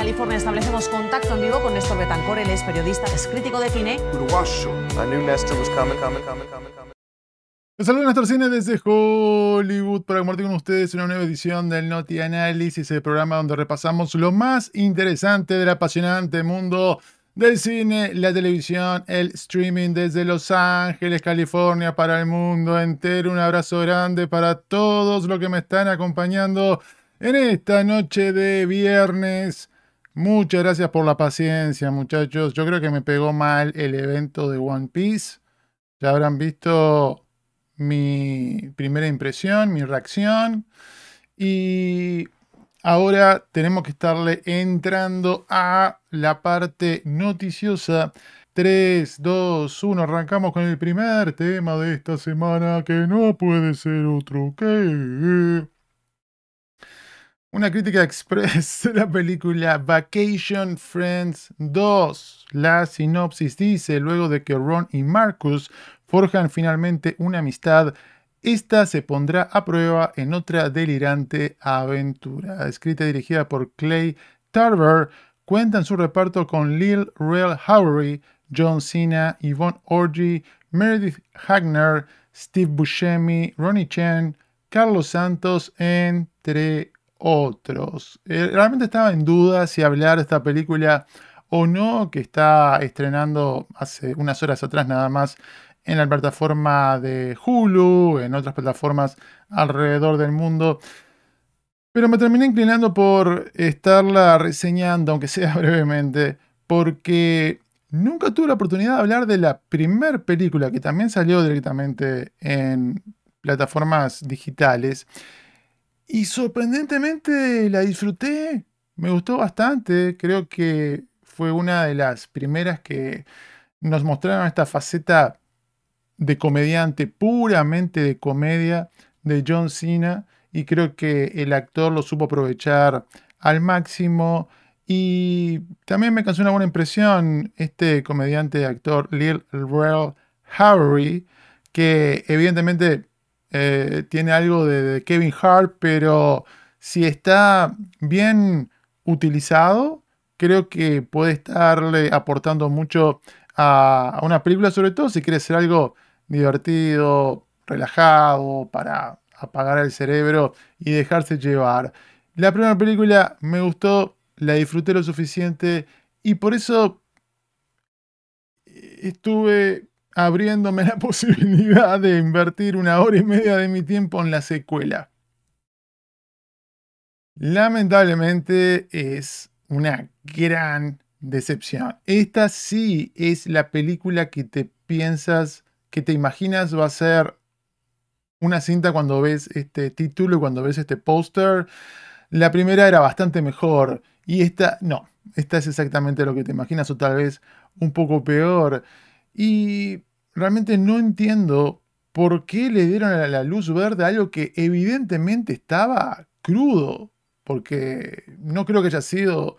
California establecemos contacto en vivo con Néstor Betancor, él es periodista, es crítico de cine. I knew Nestor was coming, coming, coming, coming, coming. Les saludo Néstor Cine desde Hollywood para compartir con ustedes una nueva edición del Noti Análisis, el programa donde repasamos lo más interesante del apasionante mundo del cine, la televisión, el streaming desde Los Ángeles, California, para el mundo entero. Un abrazo grande para todos los que me están acompañando en esta noche de viernes. Muchas gracias por la paciencia, muchachos. Yo creo que me pegó mal el evento de One Piece. Ya habrán visto mi primera impresión, mi reacción. Y ahora tenemos que estarle entrando a la parte noticiosa. 3, 2, 1, arrancamos con el primer tema de esta semana que no puede ser otro que... Una crítica express de la película Vacation Friends 2. La sinopsis dice, luego de que Ron y Marcus forjan finalmente una amistad, esta se pondrá a prueba en otra delirante aventura. Escrita y dirigida por Clay Tarver, cuenta en su reparto con Lil Rel Howery, John Cena, Yvonne Orgy, Meredith Hagner, Steve Buscemi, Ronnie Chen, Carlos Santos, entre otros. Eh, realmente estaba en duda si hablar de esta película o no, que está estrenando hace unas horas atrás nada más en la plataforma de Hulu, en otras plataformas alrededor del mundo. Pero me terminé inclinando por estarla reseñando, aunque sea brevemente, porque nunca tuve la oportunidad de hablar de la primer película que también salió directamente en plataformas digitales. Y sorprendentemente la disfruté, me gustó bastante, creo que fue una de las primeras que nos mostraron esta faceta de comediante, puramente de comedia de John Cena y creo que el actor lo supo aprovechar al máximo. Y también me causó una buena impresión este comediante actor Lil Rel Howery que evidentemente eh, tiene algo de, Kevin Hart pero si está bien utilizado creo que puede estarle aportando mucho a, a una película sobre todo si quiere ser algo divertido, relajado, para apagar el cerebro y dejarse llevar. La primera película me gustó, la disfruté lo suficiente y por eso estuve abriéndome la posibilidad de invertir una hora y media de mi tiempo en la secuela. Lamentablemente es una gran decepción. Esta sí es la película que te piensas que te imaginas va a ser una cinta cuando ves este título y cuando ves este póster. La primera era bastante mejor y esta no, esta es exactamente lo que te imaginas o tal vez un poco peor. Y realmente no entiendo por qué le dieron a la luz verde algo que evidentemente estaba crudo, porque no creo que haya sido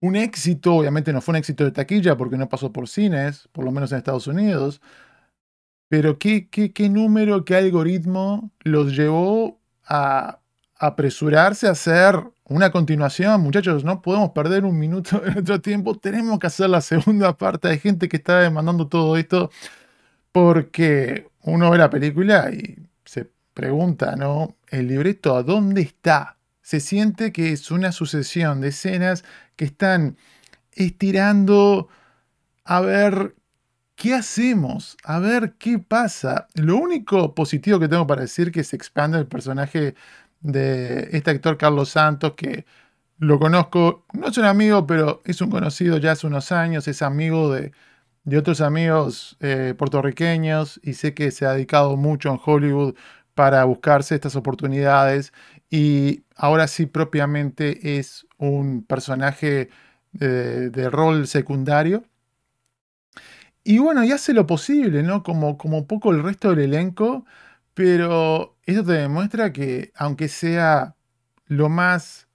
un éxito, obviamente no fue un éxito de taquilla porque no pasó por cines, por lo menos en Estados Unidos, pero ¿qué, qué, número, qué algoritmo los llevó a apresurarse a hacer una continuación? Muchachos, no podemos perder un minuto de nuestro tiempo. Tenemos que hacer la segunda parte. Hay gente que está demandando todo esto porque uno ve la película y se pregunta, ¿no? El libreto, ¿a dónde está? Se siente que es una sucesión de escenas que están estirando a ver ¿qué hacemos? A ver qué pasa. Lo único positivo que tengo para decir que se expande el personaje de este actor Carlos Santos, que lo conozco, no es un amigo, pero es un conocido ya hace unos años, es amigo de, otros amigos eh, puertorriqueños y sé que se ha dedicado mucho en Hollywood para buscarse estas oportunidades y ahora sí propiamente es un personaje de rol secundario y bueno, y hace lo posible, ¿no? Como, como poco el resto del elenco, pero eso te demuestra que aunque sea lo más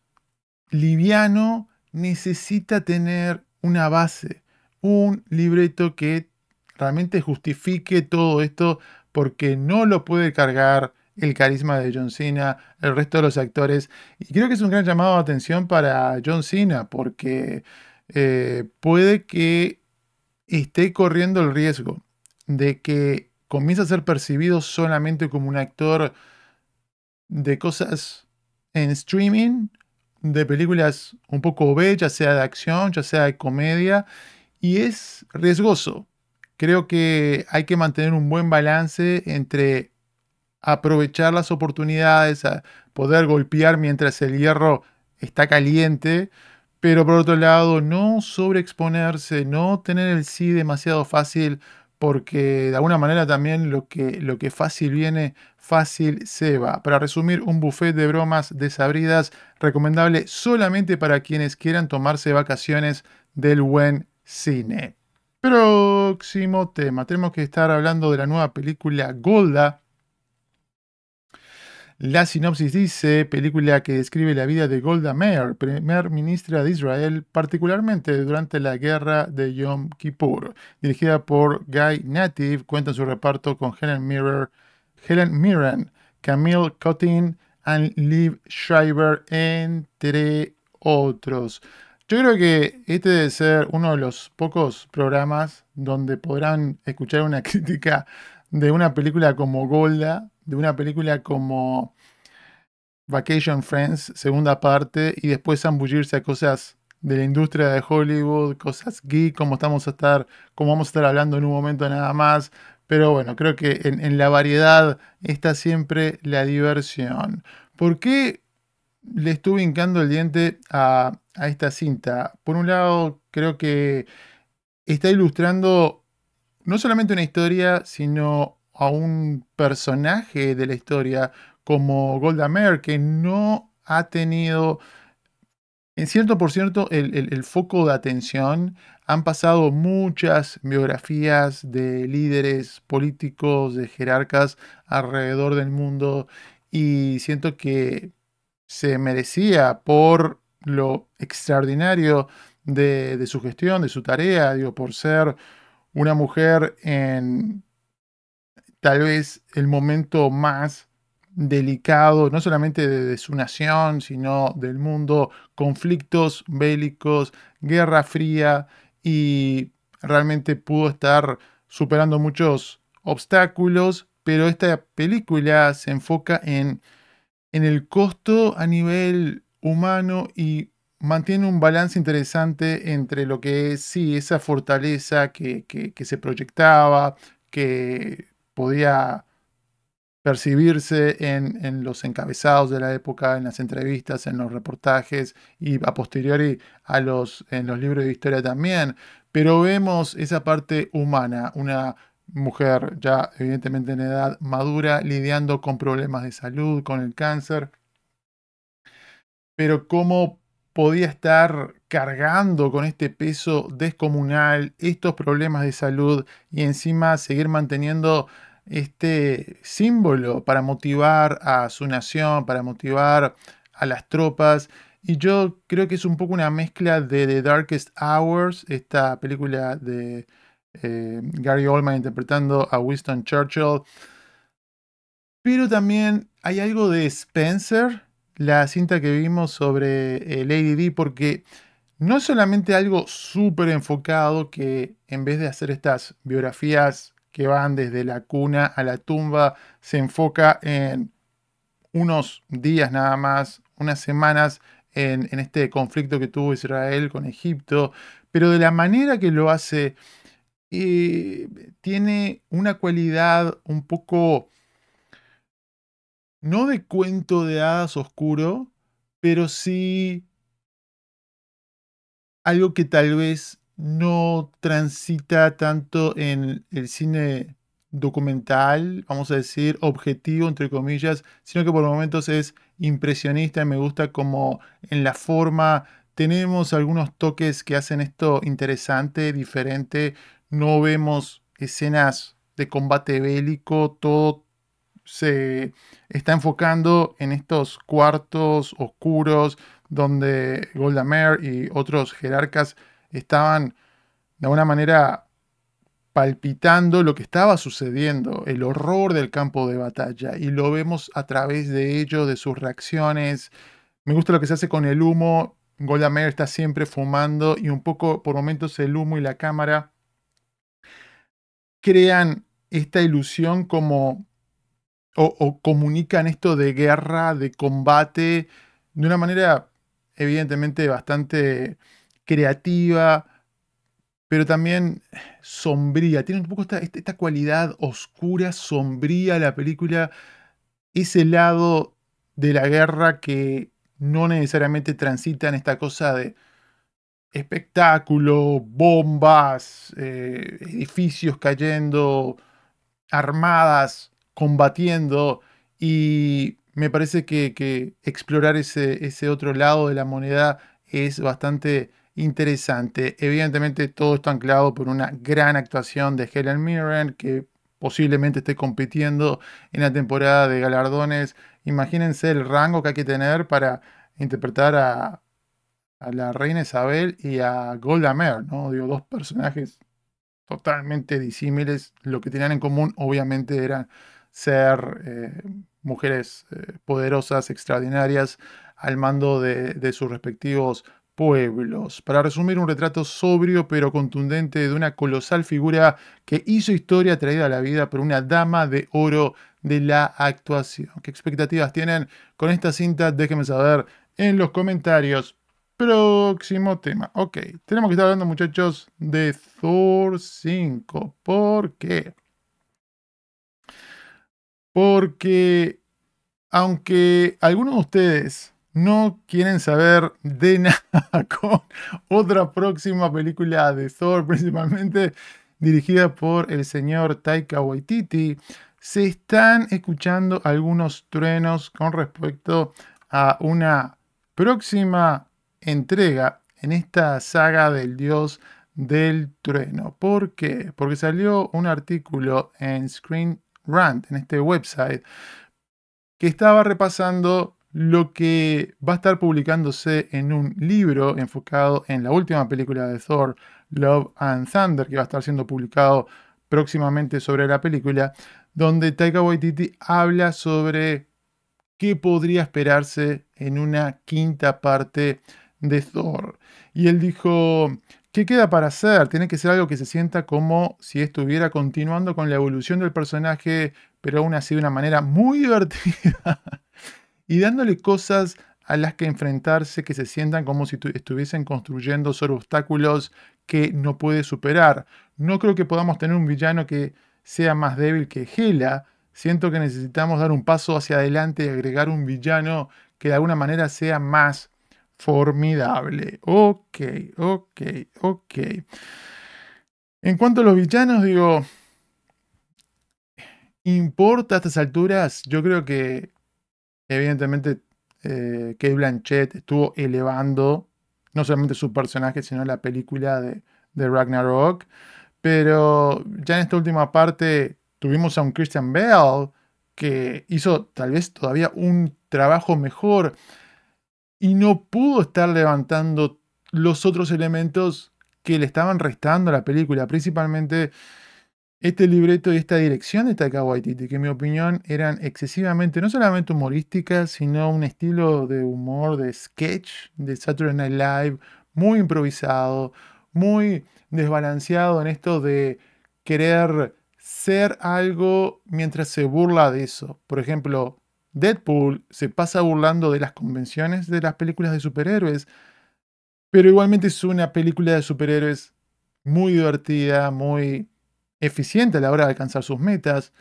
liviano, necesita tener una base, un libreto que realmente justifique todo esto, porque no lo puede cargar el carisma de John Cena, el resto de los actores. Y creo que es un gran llamado de atención para John Cena porque eh, puede que esté corriendo el riesgo de que comience a ser percibido solamente como un actor de cosas en streaming, de películas un poco B, ya sea de acción, ya sea de comedia, y es riesgoso. Creo que hay que mantener un buen balance entre aprovechar las oportunidades, a poder golpear mientras el hierro está caliente, pero por otro lado no sobreexponerse, no tener el sí demasiado fácil, porque de alguna manera también lo que, lo que fácil viene, fácil se va. Para resumir, un buffet de bromas desabridas recomendable solamente para quienes quieran tomarse vacaciones del buen cine. Próximo tema, tenemos que estar hablando de la nueva película Golda, la sinopsis dice, película que describe la vida de Golda Meir, primer ministra de Israel, particularmente durante la guerra de Yom Kippur. Dirigida por Guy Native, cuenta en su reparto con Helen Mirren, Helen Mirren Camille Cottin y Liv Schreiber, entre otros. Yo creo que este debe ser uno de los pocos programas donde podrán escuchar una crítica de una película como Golda, de una película como Vacation Friends, segunda parte, y después zambullirse a cosas de la industria de Hollywood, cosas geek, como estamos a estar, como vamos a estar hablando en un momento nada más. Pero bueno, creo que en, la variedad está siempre la diversión. ¿Por qué le estuve hincando el diente a, a esta cinta? Por un lado, creo que está ilustrando no solamente una historia, sino a un personaje de la historia como Golda Meir, que no ha tenido, en cierto por cierto, el, foco de atención. Han pasado muchas biografías de líderes políticos, de jerarcas alrededor del mundo y siento que se merecía por lo extraordinario de, de su gestión, de su tarea, digo, por ser una mujer en tal vez el momento más delicado, no solamente de, su nación, sino del mundo, conflictos bélicos, guerra fría, y realmente pudo estar superando muchos obstáculos, pero esta película se enfoca en, en el costo a nivel humano y mantiene un balance interesante entre lo que es, sí, esa fortaleza que, que se proyectaba, que podía percibirse en, los encabezados de la época, en las entrevistas, en los reportajes y a posteriori a los, en los libros de historia también. Pero vemos esa parte humana, una mujer ya evidentemente en edad madura, lidiando con problemas de salud, con el cáncer. Pero cómo podía estar cargando con este peso descomunal estos problemas de salud y encima seguir manteniendo este símbolo para motivar a su nación, para motivar a las tropas. Y yo creo que es un poco una mezcla de The Darkest Hours, esta película de eh, Gary Oldman interpretando a Winston Churchill. Pero también hay algo de Spencer, la cinta que vimos sobre eh, Lady D, porque no es solamente algo súper enfocado que en vez de hacer estas biografías que van desde la cuna a la tumba, se enfoca en unos días nada más, unas semanas en, este conflicto que tuvo Israel con Egipto, pero de la manera que lo hace, eh, tiene una cualidad un poco, no de cuento de hadas oscuro, pero sí algo que tal vez no transita tanto en el cine documental, vamos a decir, objetivo, entre comillas, sino que por momentos es impresionista y me gusta como en la forma tenemos algunos toques que hacen esto interesante, diferente, no vemos escenas de combate bélico, todo se está enfocando en estos cuartos oscuros donde Golda Meir y otros jerarcas estaban de alguna manera palpitando lo que estaba sucediendo, el horror del campo de batalla, y lo vemos a través de ello, de sus reacciones. Me gusta lo que se hace con el humo. Golda Meir está siempre fumando y un poco por momentos el humo y la cámara crean esta ilusión como o, comunican esto de guerra, de combate, de una manera evidentemente bastante creativa, pero también sombría. Tiene un poco esta, esta cualidad oscura, sombría la película, ese lado de la guerra que no necesariamente transita en esta cosa de espectáculo, bombas, eh, edificios cayendo, armadas combatiendo y me parece que, explorar ese, otro lado de la moneda es bastante interesante. Evidentemente todo está anclado por una gran actuación de Helen Mirren que posiblemente esté compitiendo en la temporada de galardones. Imagínense el rango que hay que tener para interpretar a, la reina Isabel y a Golda Meir, ¿no? Digo, dos personajes totalmente disímiles. Lo que tenían en común, obviamente, era ser eh, mujeres eh, poderosas, extraordinarias, al mando de, de, sus respectivos pueblos. Para resumir, un retrato sobrio pero contundente de una colosal figura que hizo historia traída a la vida por una dama de oro de la actuación. ¿Qué expectativas tienen con esta cinta? Déjenme saber en los comentarios. Próximo tema. Ok, tenemos que estar hablando, muchachos, de Thor 5. ¿Por qué? Porque aunque algunos de ustedes no quieren saber de nada con otra próxima película de Thor, principalmente dirigida por el señor Taika Waititi, se están escuchando algunos truenos con respecto a una próxima entrega en esta saga del dios del trueno. ¿Por qué? Porque salió un artículo en Screen Rant, en este website, que estaba repasando lo que va a estar publicándose en un libro enfocado en la última película de Thor, Love and Thunder, que va a estar siendo publicado próximamente sobre la película, donde Taika Waititi habla sobre qué podría esperarse en una quinta parte de Thor. Y él dijo, ¿qué queda para hacer? Tiene que ser algo que se sienta como si estuviera continuando con la evolución del personaje, pero aún así de una manera muy divertida. y dándole cosas a las que enfrentarse que se sientan como si estuviesen construyendo sobre obstáculos que no puede superar. No creo que podamos tener un villano que sea más débil que Hela, Siento que necesitamos dar un paso hacia adelante y agregar un villano que de alguna manera sea más formidable. Ok, ok, ok. En cuanto a los villanos, digo, ¿importa a estas alturas? Yo creo que evidentemente eh, Blanchett estuvo elevando no solamente su personaje, sino la película de, de Ragnarok. Pero ya en esta última parte Tuvimos a un Christian Bale que hizo tal vez todavía un trabajo mejor y no pudo estar levantando los otros elementos que le estaban restando a la película, principalmente este libreto y esta dirección de Taika Waititi, que en mi opinión eran excesivamente, no solamente humorísticas, sino un estilo de humor, de sketch de Saturday Night Live, muy improvisado, muy desbalanceado en esto de querer ser algo mientras se burla de eso. Por ejemplo, Deadpool se pasa burlando de las convenciones de las películas de superhéroes, pero igualmente es una película de superhéroes muy divertida, muy eficiente a la hora de alcanzar sus metas.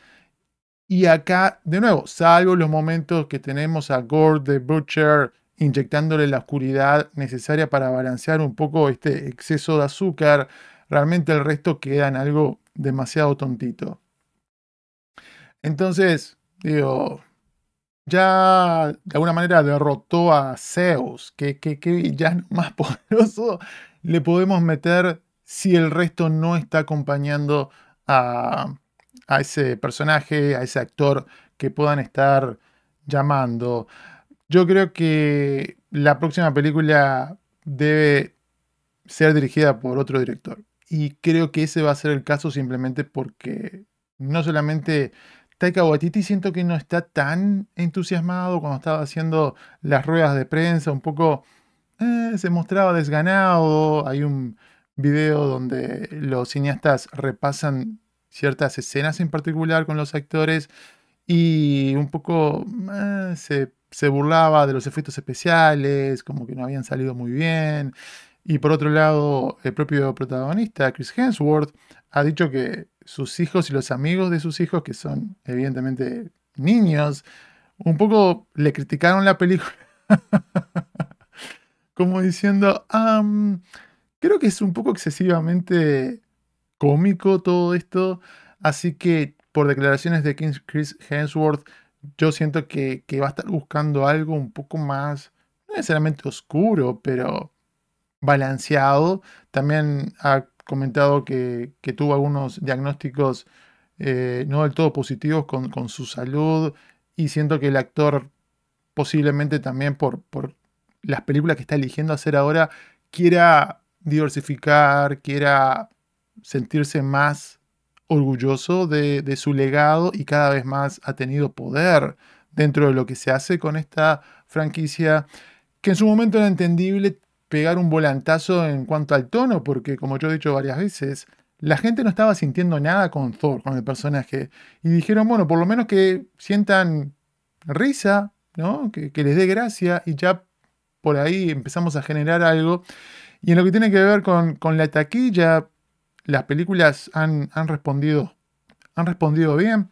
Y acá, de nuevo, salvo los momentos que tenemos a Gord the Butcher inyectándole la oscuridad necesaria para balancear un poco este exceso de azúcar, realmente el resto queda en algo demasiado tontito. Entonces, digo, ya de alguna manera derrotó a Zeus. ¿Qué, qué, qué villano más poderoso le podemos meter si el resto no está acompañando a, a ese personaje, a ese actor que puedan estar llamando? Yo creo que la próxima película debe ser dirigida por otro director y creo que ese va a ser el caso simplemente porque no solamente Taika Waititi siento que no está tan entusiasmado cuando estaba haciendo las ruedas de prensa, un poco eh, se mostraba desganado. Hay un video donde los cineastas repasan ciertas escenas en particular con los actores y un poco eh, se, se burlaba de los efectos especiales, como que no habían salido muy bien. Y por otro lado, el propio protagonista, Chris Hemsworth, ha dicho que sus hijos y los amigos de sus hijos, que son evidentemente niños, un poco le criticaron la película. Como diciendo, creo que es un poco excesivamente cómico todo esto. Así que por declaraciones de Chris Hemsworth, yo siento que, va a estar buscando algo un poco más, no necesariamente oscuro, pero balanceado. También ha comentado que, tuvo algunos diagnósticos eh, no del todo positivos con, su salud y siento que el actor posiblemente también por, por las películas que está eligiendo hacer ahora quiera diversificar, quiera sentirse más orgulloso de, de, su legado y cada vez más ha tenido poder dentro de lo que se hace con esta franquicia, que en su momento era entendible, pegar un volantazo en cuanto al tono, porque como yo he dicho varias veces, la gente no estaba sintiendo nada con Thor, con el personaje. Y dijeron, bueno, por lo menos que sientan risa, ¿no? Que, les dé gracia y ya por ahí empezamos a generar algo. Y en lo que tiene que ver con, la taquilla, las películas han, han, respondido, han respondido bien.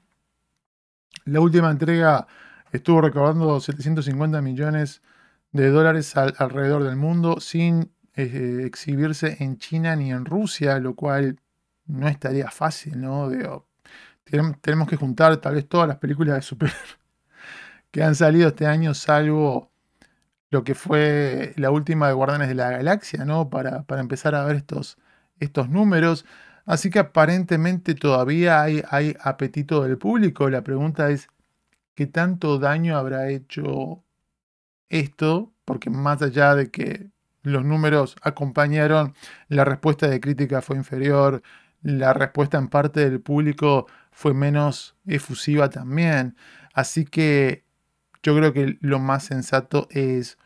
La última entrega estuvo recaudando 750 millones de dólares alrededor del mundo sin eh, exhibirse en China ni en Rusia, lo cual no estaría fácil, ¿no? tenemos que juntar tal vez todas las películas de super que han salido este año, salvo lo que fue la última de Guardianes de la Galaxia, ¿no? Para, para empezar a ver estos, estos números. Así que aparentemente todavía hay, hay apetito del público. La pregunta es, ¿qué tanto daño habrá hecho esto, porque más allá de que los números acompañaron, la respuesta de crítica fue inferior, la respuesta en parte del público fue menos efusiva también. Así que yo creo que lo más sensato es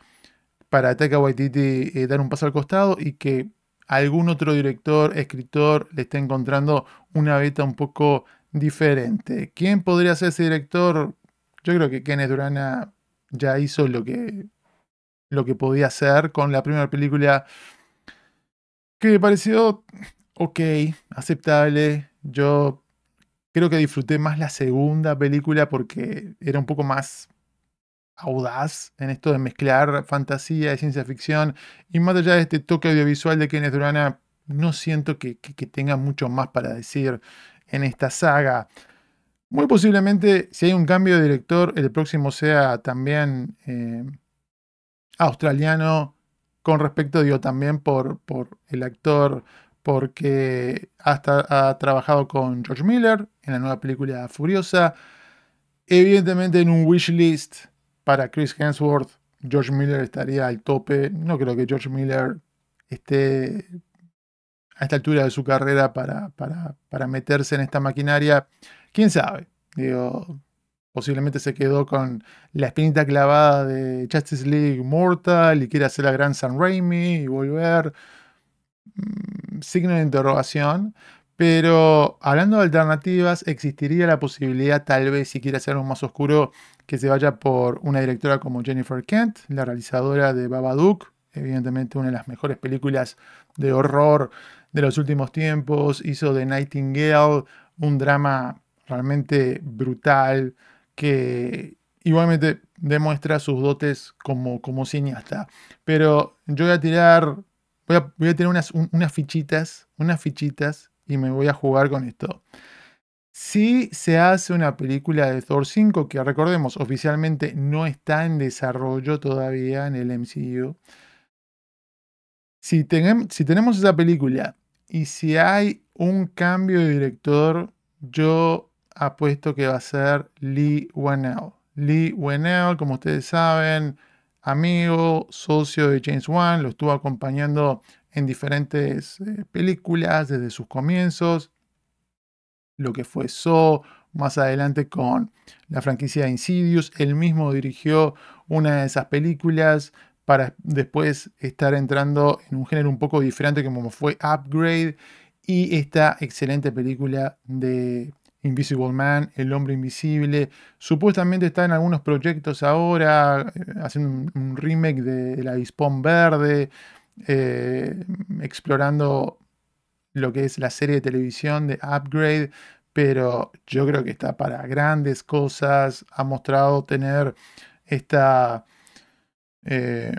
para Taika Waititi eh, dar un paso al costado y que algún otro director, escritor le esté encontrando una beta un poco diferente. ¿Quién podría ser ese director? Yo creo que Kenneth Durana ya hizo lo que, lo que podía hacer con la primera película que me pareció ok, aceptable. Yo creo que disfruté más la segunda película porque era un poco más audaz en esto de mezclar fantasía y ciencia ficción. Y más allá de este toque audiovisual de Kenneth Durana, no siento que, tenga mucho más para decir en esta saga. Muy posiblemente, si hay un cambio de director, el próximo sea también eh, australiano, con respecto, digo, también por, por el actor, porque hasta ha trabajado con George Miller en la nueva película Furiosa. Evidentemente, en un wishlist para Chris Hemsworth, George Miller estaría al tope. No creo que George Miller esté a esta altura de su carrera para, para, para meterse en esta maquinaria quién sabe. Digo, posiblemente se quedó con la espinita clavada de Justice League Mortal y quiere hacer la gran San Raimi y volver. Mm, signo de interrogación. Pero hablando de alternativas, existiría la posibilidad, tal vez, si quiere hacer algo más oscuro, que se vaya por una directora como Jennifer Kent, la realizadora de Babadook, evidentemente una de las mejores películas de horror de los últimos tiempos. Hizo The Nightingale, un drama realmente brutal, que igualmente demuestra sus dotes como, como cineasta. Pero yo voy a tirar, voy a, voy a tener unas, unas fichitas, unas fichitas y me voy a jugar con esto. Si se hace una película de Thor 5, que recordemos oficialmente no está en desarrollo todavía en el MCU, si, si tenemos esa película y si hay un cambio de director, yo apuesto que va a ser Lee Whannell. Lee Whannell, como ustedes saben, amigo, socio de James Wan, lo estuvo acompañando en diferentes eh, películas desde sus comienzos, lo que fue So, más adelante con la franquicia Insidious, él mismo dirigió una de esas películas para después estar entrando en un género un poco diferente como fue Upgrade y esta excelente película de Invisible Man, El Hombre Invisible. Supuestamente está en algunos proyectos ahora, eh, haciendo un, remake de, La Dispón Verde, eh, explorando lo que es la serie de televisión de Upgrade, pero yo creo que está para grandes cosas. Ha mostrado tener esta eh,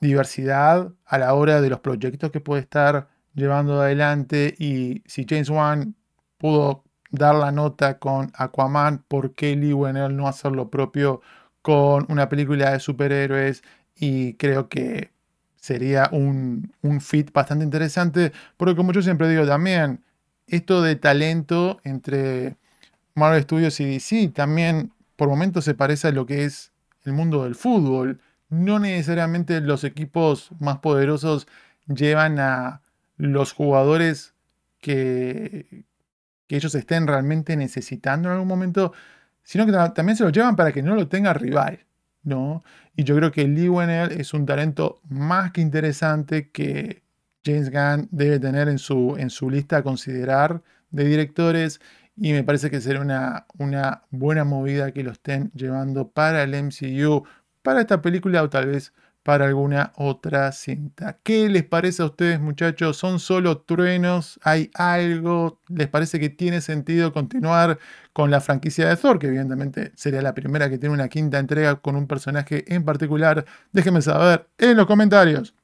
diversidad a la hora de los proyectos que puede estar llevando adelante y si James Wan pudo dar la nota con Aquaman, ¿por qué Lee Wenel no hacer lo propio con una película de superhéroes? Y creo que sería un, un fit bastante interesante, porque como yo siempre digo también, esto de talento entre Marvel Studios y DC también por momentos se parece a lo que es el mundo del fútbol. No necesariamente los equipos más poderosos llevan a los jugadores que, que ellos estén realmente necesitando en algún momento, sino que también se lo llevan para que no lo tenga rival, ¿no? Y yo creo que Lee Wennell es un talento más que interesante que James Gunn debe tener en su, en su lista a considerar de directores y me parece que será una, una buena movida que lo estén llevando para el MCU, para esta película o tal vez para alguna otra cinta. ¿Qué les parece a ustedes muchachos? ¿Son solo truenos? ¿Hay algo? ¿Les parece que tiene sentido continuar con la franquicia de Thor? Que evidentemente sería la primera que tiene una quinta entrega con un personaje en particular. Déjenme saber en los comentarios.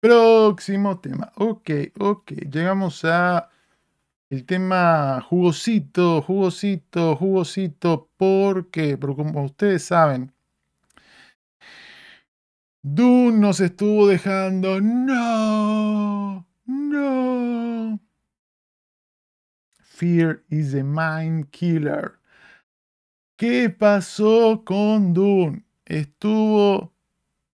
Próximo tema. Ok, ok. Llegamos a el tema jugosito, jugosito, jugosito. ¿Por qué? Porque como ustedes saben, Dune nos estuvo dejando. No, no. Fear is a mind killer. ¿Qué pasó con Dune? Estuvo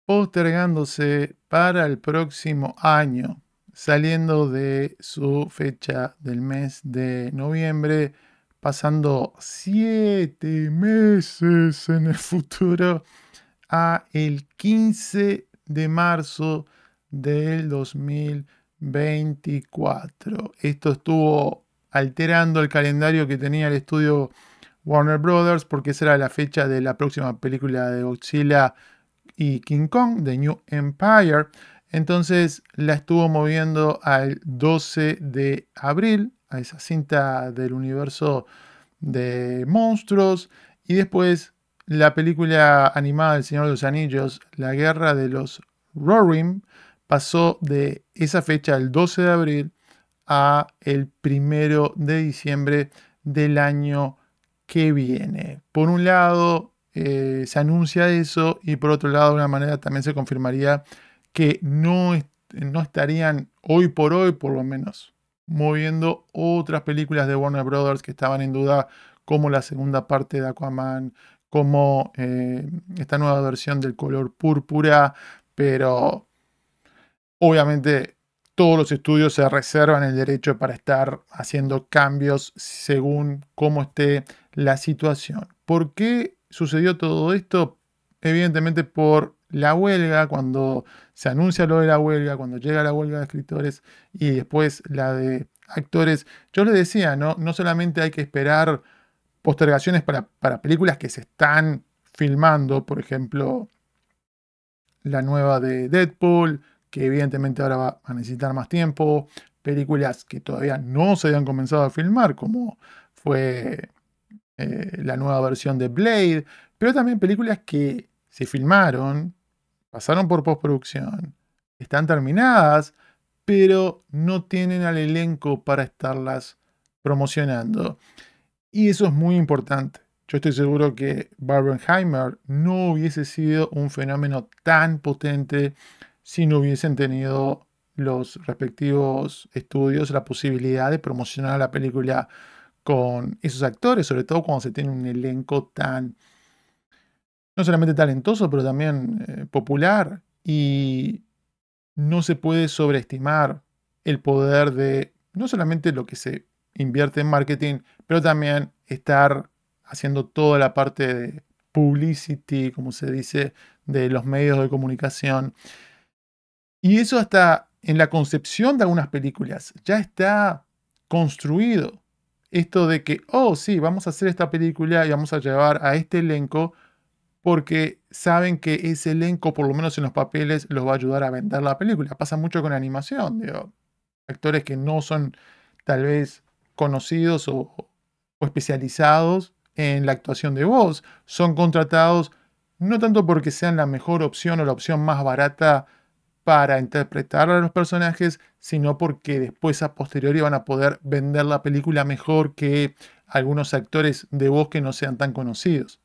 postergándose para el próximo año, saliendo de su fecha del mes de noviembre, pasando siete meses en el futuro a el 15 de marzo del 2024. Esto estuvo alterando el calendario que tenía el estudio Warner Brothers porque esa era la fecha de la próxima película de Godzilla y King Kong, de New Empire. Entonces la estuvo moviendo al 12 de abril, a esa cinta del universo de monstruos. Y después la película animada del Señor de los Anillos, La Guerra de los Rorim, pasó de esa fecha, el 12 de abril, a el 1 de diciembre del año que viene. Por un lado, eh, se anuncia eso y por otro lado, de una manera también se confirmaría que no, no estarían hoy por hoy, por lo menos, moviendo otras películas de Warner Brothers que estaban en duda, como la segunda parte de Aquaman, como eh, esta nueva versión del color púrpura, pero obviamente todos los estudios se reservan el derecho para estar haciendo cambios según cómo esté la situación. ¿Por qué sucedió todo esto? Evidentemente por la huelga, cuando se anuncia lo de la huelga, cuando llega la huelga de escritores y después la de actores. Yo les decía, ¿no? No solamente hay que esperar postergaciones para, películas que se están filmando, por ejemplo, la nueva de Deadpool, que evidentemente ahora va a necesitar más tiempo, películas que todavía no se habían comenzado a filmar, como fue eh, la nueva versión de Blade, pero también películas que se filmaron, pasaron por postproducción, están terminadas, pero no tienen al elenco para estarlas promocionando. Y eso es muy importante. Yo estoy seguro que Barbenheimer no hubiese sido un fenómeno tan potente si no hubiesen tenido los respectivos estudios la posibilidad de promocionar la película con esos actores, sobre todo cuando se tiene un elenco tan no solamente talentoso, pero también eh, popular. Y no se puede sobreestimar el poder de no solamente lo que se invierte en marketing, pero también estar haciendo toda la parte de publicity, como se dice, de los medios de comunicación. Y eso hasta en la concepción de algunas películas ya está construido. Esto de que, oh, sí, vamos a hacer esta película y vamos a llevar a este elenco porque saben que ese elenco, por lo menos en los papeles, los va a ayudar a vender la película. Pasa mucho con animación, digo, actores que no son tal vez conocidos o, especializados en la actuación de voz, son contratados no tanto porque sean la mejor opción o la opción más barata para interpretar a los personajes, sino porque después a posteriori van a poder vender la película mejor que algunos actores de voz que no sean tan conocidos.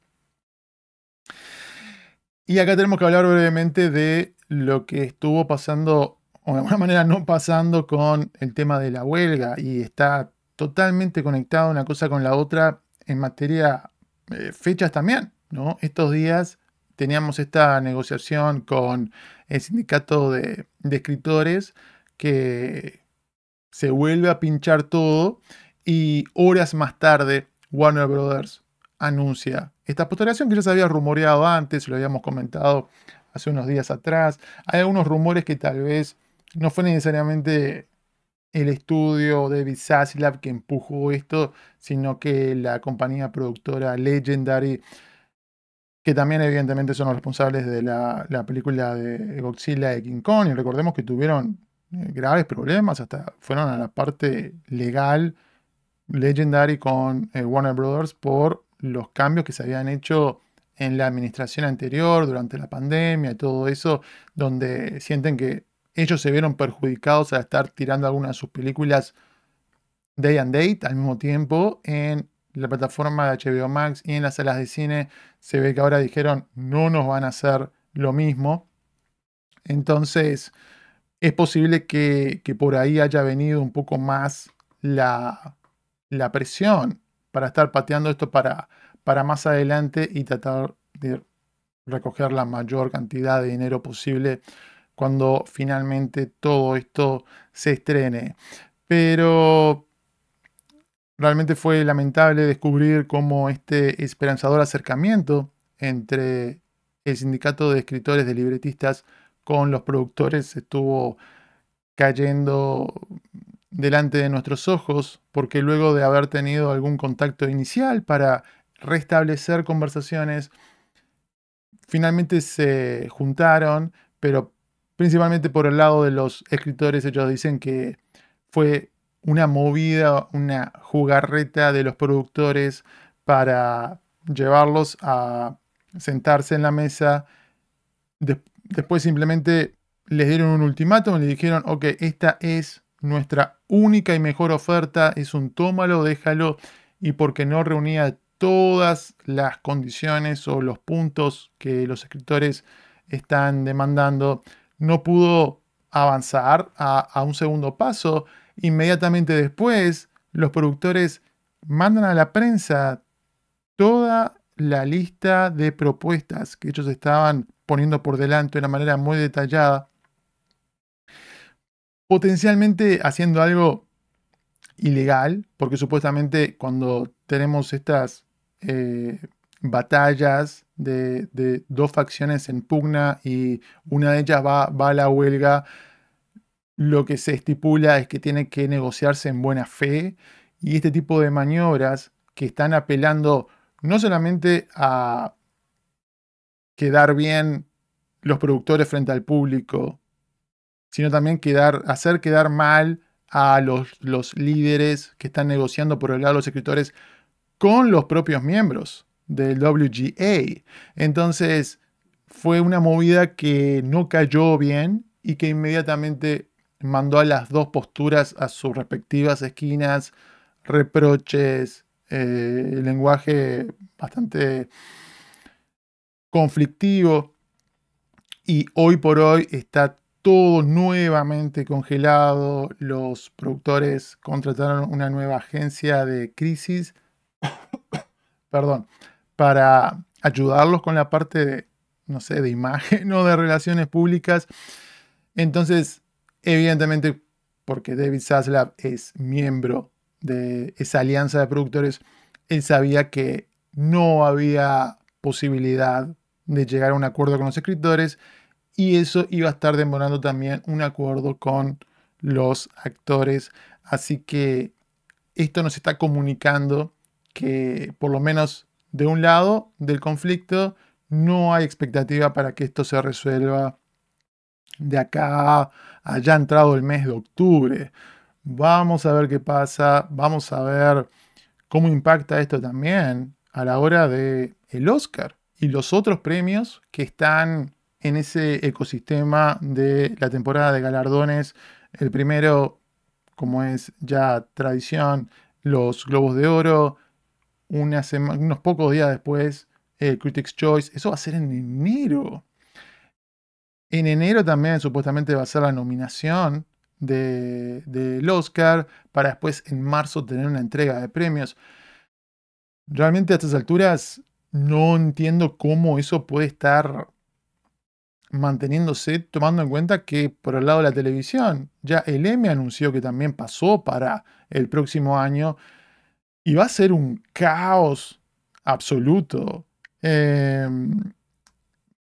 Y acá tenemos que hablar brevemente de lo que estuvo pasando, o de alguna manera no pasando con el tema de la huelga, y está totalmente conectado una cosa con la otra en materia eh, fechas también, ¿no? Estos días teníamos esta negociación con el sindicato de, escritores que se vuelve a pinchar todo y horas más tarde Warner Brothers anuncia esta postergación que ya se había rumoreado antes, lo habíamos comentado hace unos días atrás. Hay algunos rumores que tal vez no fue necesariamente el estudio de Zaslav que empujó esto, sino que la compañía productora Legendary que también evidentemente son los responsables de la, película de Godzilla de King Kong, y recordemos que tuvieron eh, graves problemas, hasta fueron a la parte legal Legendary con eh, Warner Brothers por los cambios que se habían hecho en la administración anterior, durante la pandemia y todo eso, donde sienten que ellos se vieron perjudicados al estar tirando algunas de sus películas day and date al mismo tiempo en la plataforma de HBO Max y en las salas de cine se ve que ahora dijeron no nos van a hacer lo mismo. Entonces es posible que, por ahí haya venido un poco más la, la, presión para estar pateando esto para, para más adelante y tratar de recoger la mayor cantidad de dinero posible cuando finalmente todo esto se estrene. Pero Realmente fue lamentable descubrir cómo este esperanzador acercamiento entre el sindicato de escritores de libretistas con los productores estuvo cayendo delante de nuestros ojos, porque luego de haber tenido algún contacto inicial para restablecer conversaciones, finalmente se juntaron, pero principalmente por el lado de los escritores, ellos dicen que fue una movida, una jugarreta de los productores para llevarlos a sentarse en la mesa. después simplemente les dieron un ultimátum y le dijeron, ok, esta es nuestra única y mejor oferta, es un tómalo, déjalo, y porque no reunía todas las condiciones o los puntos que los escritores están demandando, no pudo avanzar a un segundo paso. Inmediatamente después, los productores mandan a la prensa toda la lista de propuestas que ellos estaban poniendo por delante de una manera muy detallada, potencialmente haciendo algo ilegal, porque supuestamente cuando tenemos estas eh, batallas de, dos facciones en pugna y una de ellas va, va a la huelga, lo que se estipula es que tiene que negociarse en buena fe y este tipo de maniobras que están apelando no solamente a quedar bien los productores frente al público, sino también quedar, hacer quedar mal a los, los líderes que están negociando por el lado de los escritores con los propios miembros del WGA. Entonces fue una movida que no cayó bien y que inmediatamente mandó a las dos posturas a sus respectivas esquinas, reproches, eh, lenguaje bastante conflictivo. Y hoy por hoy está todo nuevamente congelado. Los productores contrataron una nueva agencia de crisis, perdón, para ayudarlos con la parte de, no sé, de imagen o de relaciones públicas. Entonces, evidentemente, porque David Zaslav es miembro de esa alianza de productores, él sabía que no había posibilidad de llegar a un acuerdo con los escritores y eso iba a estar demorando también un acuerdo con los actores. Así que esto nos está comunicando que por lo menos de un lado del conflicto no hay expectativa para que esto se resuelva de acá a ya entrado el mes de octubre. Vamos a ver qué pasa, vamos a ver cómo impacta esto también a la hora de el Oscar y los otros premios que están en ese ecosistema de la temporada de galardones. El primero, como es ya tradición, los Globos de Oro, unos pocos días después, el Critics' Choice. Eso va a ser en enero. En enero también supuestamente va a ser la nominación del de, Oscar para después en marzo tener una entrega de premios. Realmente a estas alturas no entiendo cómo eso puede estar manteniéndose tomando en cuenta que por el lado de la televisión ya el M anunció que también pasó para el próximo año y va a ser un caos absoluto. Em,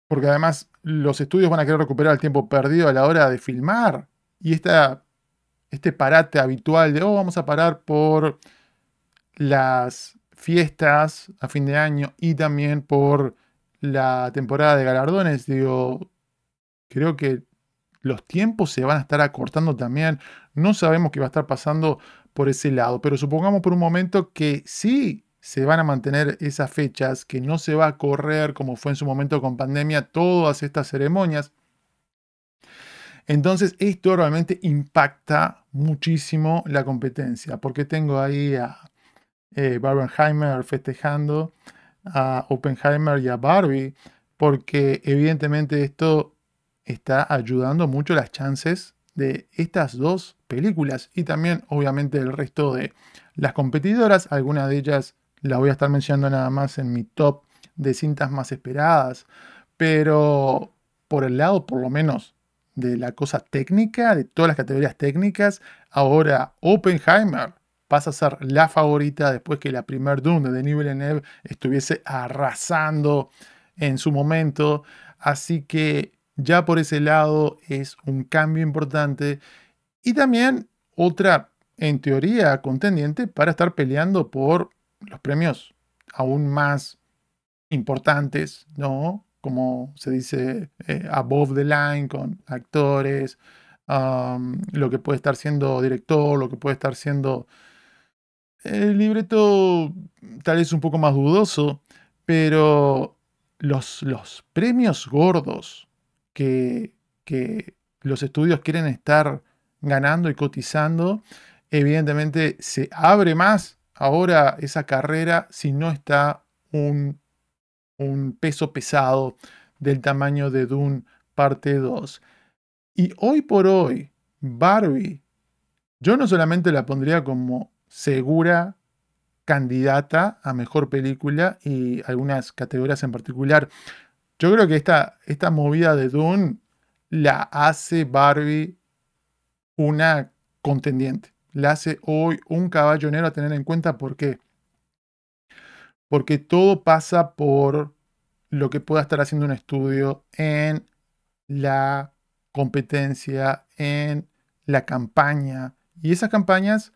porque además los estudios van a querer recuperar el tiempo perdido a la hora de filmar. Y esta, este parate habitual de, oh, vamos a parar por las fiestas a fin de año y también por la temporada de galardones, digo, creo que los tiempos se van a estar acortando también. No sabemos qué va a estar pasando por ese lado, pero supongamos por un momento que sí se van a mantener esas fechas, que no se va a correr como fue en su momento con pandemia todas estas ceremonias. Entonces esto realmente impacta muchísimo la competencia, porque tengo ahí a eh, Barbenheimer festejando, a Oppenheimer y a Barbie, porque evidentemente esto está ayudando mucho las chances de estas dos películas y también obviamente el resto de las competidoras, algunas de ellas la voy a estar mencionando nada más en mi top de cintas más esperadas. Pero por el lado, por lo menos, de la cosa técnica, de todas las categorías técnicas, ahora Oppenheimer pasa a ser la favorita después que la primer Doom de Denis Villeneuve estuviese arrasando en su momento. Así que ya por ese lado es un cambio importante. Y también otra, en teoría, contendiente para estar peleando por los premios aún más importantes, ¿no? Como se dice, eh, above the line con actores, lo que puede estar siendo director, lo que puede estar siendo el libreto tal vez un poco más dudoso, pero los, los premios gordos que, los estudios quieren estar ganando y cotizando, evidentemente se abre más ahora esa carrera si no está un, un peso pesado del tamaño de Dune parte 2. Y hoy por hoy, Barbie, yo no solamente la pondría como segura candidata a mejor película y algunas categorías en particular. Yo creo que esta, esta movida de Dune la hace Barbie una contendiente le hace hoy un caballo negro a tener en cuenta. ¿Por qué? Porque todo pasa por lo que pueda estar haciendo un estudio en la competencia, en la campaña. Y esas campañas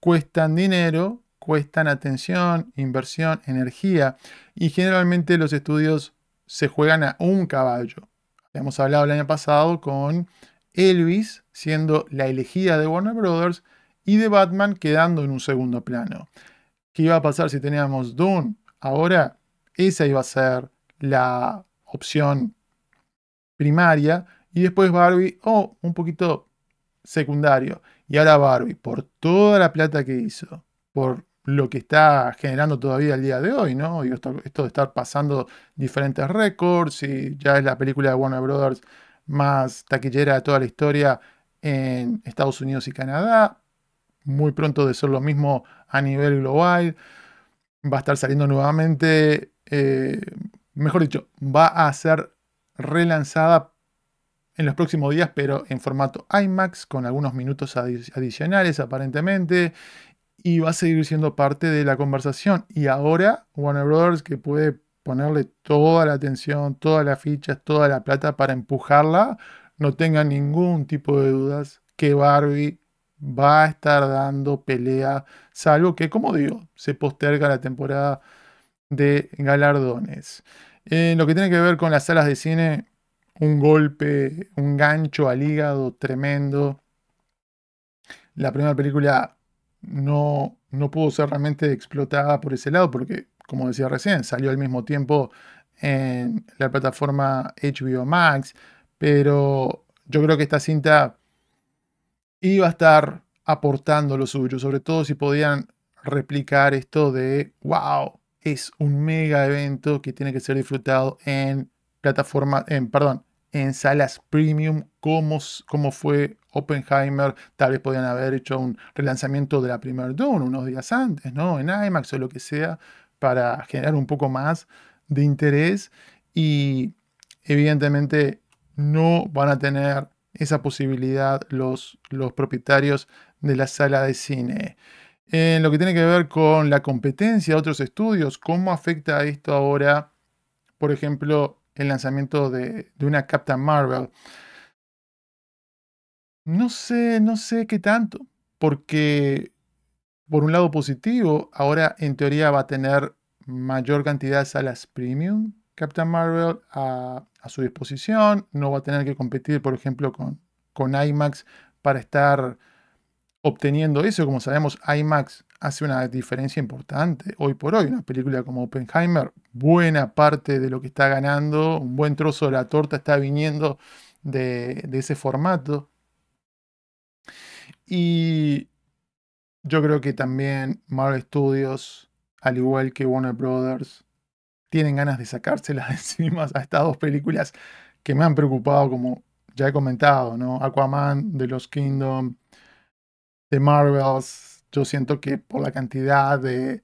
cuestan dinero, cuestan atención, inversión, energía. Y generalmente los estudios se juegan a un caballo. Hemos hablado el año pasado con Elvis siendo la elegida de Warner Brothers y de Batman quedando en un segundo plano. ¿Qué iba a pasar si teníamos Dune? Ahora esa iba a ser la opción primaria y después Barbie, oh, un poquito secundario. Y ahora Barbie, por toda la plata que hizo, por lo que está generando todavía el día de hoy, ¿no? Y esto, de estar pasando diferentes récords y ya es la película de Warner Brothers más taquillera de toda la historia en Estados Unidos y Canadá muy pronto de ser lo mismo a nivel global. Va a estar saliendo nuevamente eh, mejor dicho, va a ser relanzada en los próximos días, pero en formato IMAX, con algunos minutos adicionales aparentemente, y va a seguir siendo parte de la conversación. Y ahora Warner Brothers que puede ponerle toda la atención, todas las fichas, toda la plata para empujarla, no tenga ningún tipo de dudas que Barbie va a estar dando pelea, salvo que, como digo, se posterga la temporada de galardones. En lo que tiene que ver con las salas de cine, un golpe, un gancho al hígado tremendo. La primera película no, no pudo ser realmente explotada por ese lado porque, como decía recién, salió al mismo tiempo en la plataforma HBO Max, pero yo creo que esta cinta iba a estar aportando lo suyo, sobre todo si podían replicar esto de, wow, es un mega evento que tiene que ser disfrutado en plataforma, en, perdón, en salas premium, como, fue Oppenheimer. Tal vez podían haber hecho un relanzamiento de la primera Dune unos días antes, ¿no? En IMAX o lo que sea, para generar un poco más de interés. Y evidentemente no van a tener esa posibilidad los, los propietarios de la sala de cine. En lo que tiene que ver con la competencia de otros estudios, ¿cómo afecta esto ahora, por ejemplo, el lanzamiento de, de una Captain Marvel? No sé, no sé qué tanto, porque por un lado positivo, ahora en teoría va a tener mayor cantidad de salas premium Captain Marvel a, su disposición, no va a tener que competir, por ejemplo, con, con IMAX para estar obteniendo eso. Como sabemos, IMAX hace una diferencia importante hoy por hoy. Una película como Oppenheimer, buena parte de lo que está ganando, un buen trozo de la torta está viniendo de, de ese formato. Y yo creo que también Marvel Studios, al igual que Warner Brothers, tienen ganas de sacárselas encima a estas dos películas que me han preocupado, como ya he comentado, ¿no? Aquaman, de los Kingdom, de Marvels. Yo siento que por la cantidad de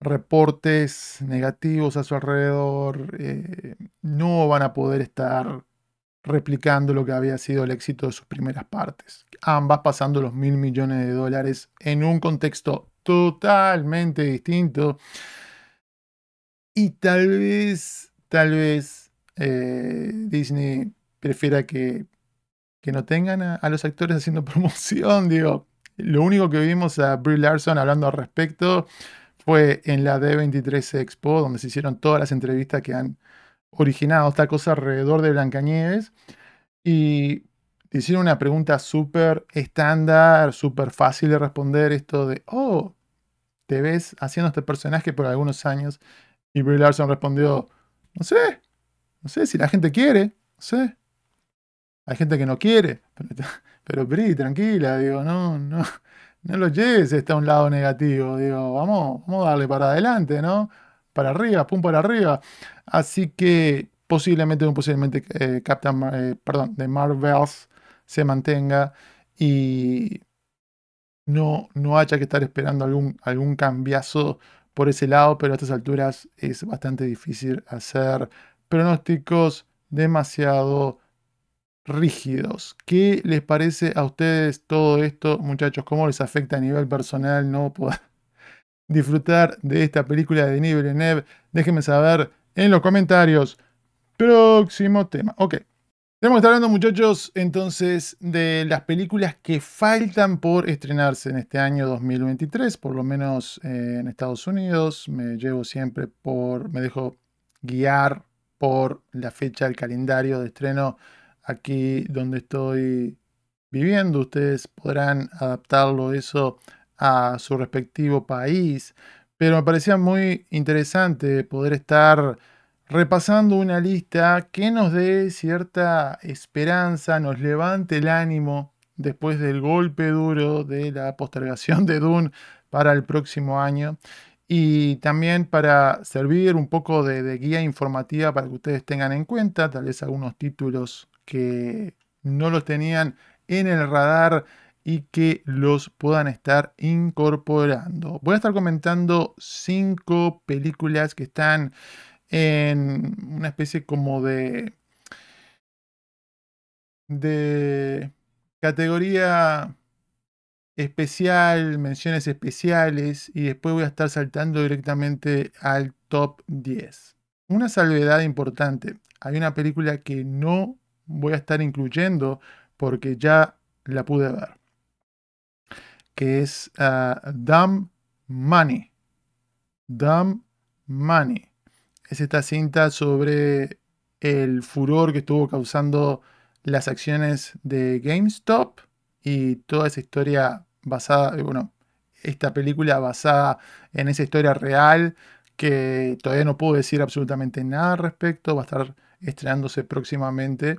reportes negativos a su alrededor, eh, no van a poder estar replicando lo que había sido el éxito de sus primeras partes. Ambas pasando los mil millones de dólares en un contexto totalmente distinto y tal vez, tal vez eh, Disney prefiera que, que no tengan a, los actores haciendo promoción. Digo, lo único que vimos a Brie Larson hablando al respecto fue en la D23 Expo, donde se hicieron todas las entrevistas que han originado esta cosa alrededor de Blancanieves. Y hicieron una pregunta súper estándar, súper fácil de responder, esto de, oh, te ves haciendo este personaje por algunos años. Y Brie Larson respondió, no sé, no sé si la gente quiere, no sé. Hay gente que no quiere, pero, pero Brie, tranquila, digo, no, no, no lo lleves está un lado negativo, digo, vamos, vamos a darle para adelante, ¿no? Para arriba, pum para arriba. Así que posiblemente, posiblemente eh, Captain, eh, perdón, de Marvels se mantenga y no, no haya que estar esperando algún, algún cambiazo por ese lado, pero a estas alturas es bastante difícil hacer pronósticos demasiado rígidos. ¿Qué les parece a ustedes todo esto, muchachos? ¿Cómo les afecta a nivel personal no poder disfrutar de esta película de Denis Villeneuve? Déjenme saber en los comentarios. Próximo tema. Ok. Tenemos que estar hablando, muchachos, entonces, de las películas que faltan por estrenarse en este año 2023, por lo menos eh, en Estados Unidos. Me llevo siempre por, me dejo guiar por la fecha del calendario de estreno aquí donde estoy viviendo. Ustedes podrán adaptarlo eso a su respectivo país, pero me parecía muy interesante poder estar repasando una lista que nos dé cierta esperanza, nos levante el ánimo después del golpe duro de la postergación de Dune para el próximo año y también para servir un poco de, guía informativa para que ustedes tengan en cuenta tal vez algunos títulos que no los tenían en el radar y que los puedan estar incorporando. Voy a estar comentando cinco películas que están en una especie como de de categoría especial, menciones especiales y después voy a estar saltando directamente al top 10. Una salvedad importante, hay una película que no voy a estar incluyendo porque ya la pude ver, que es uh, Dumb Money. Dumb Money. Es esta cinta sobre el furor que estuvo causando las acciones de GameStop y toda esa historia basada, eh, bueno, esta película basada en esa historia real que todavía no puedo decir absolutamente nada al respecto, va a estar estrenándose próximamente,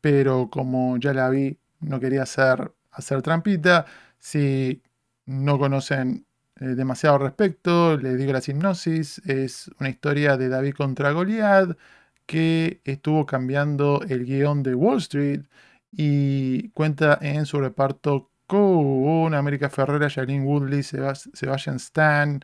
pero como ya la vi, no quería hacer, hacer trampita. Si no conocen eh, demasiado respecto, les digo la hipnosis, es una historia de David contra Goliath que estuvo cambiando el guion de Wall Street y cuenta en su reparto con América Ferrera, Shailene Woodley, Sebastian Stan,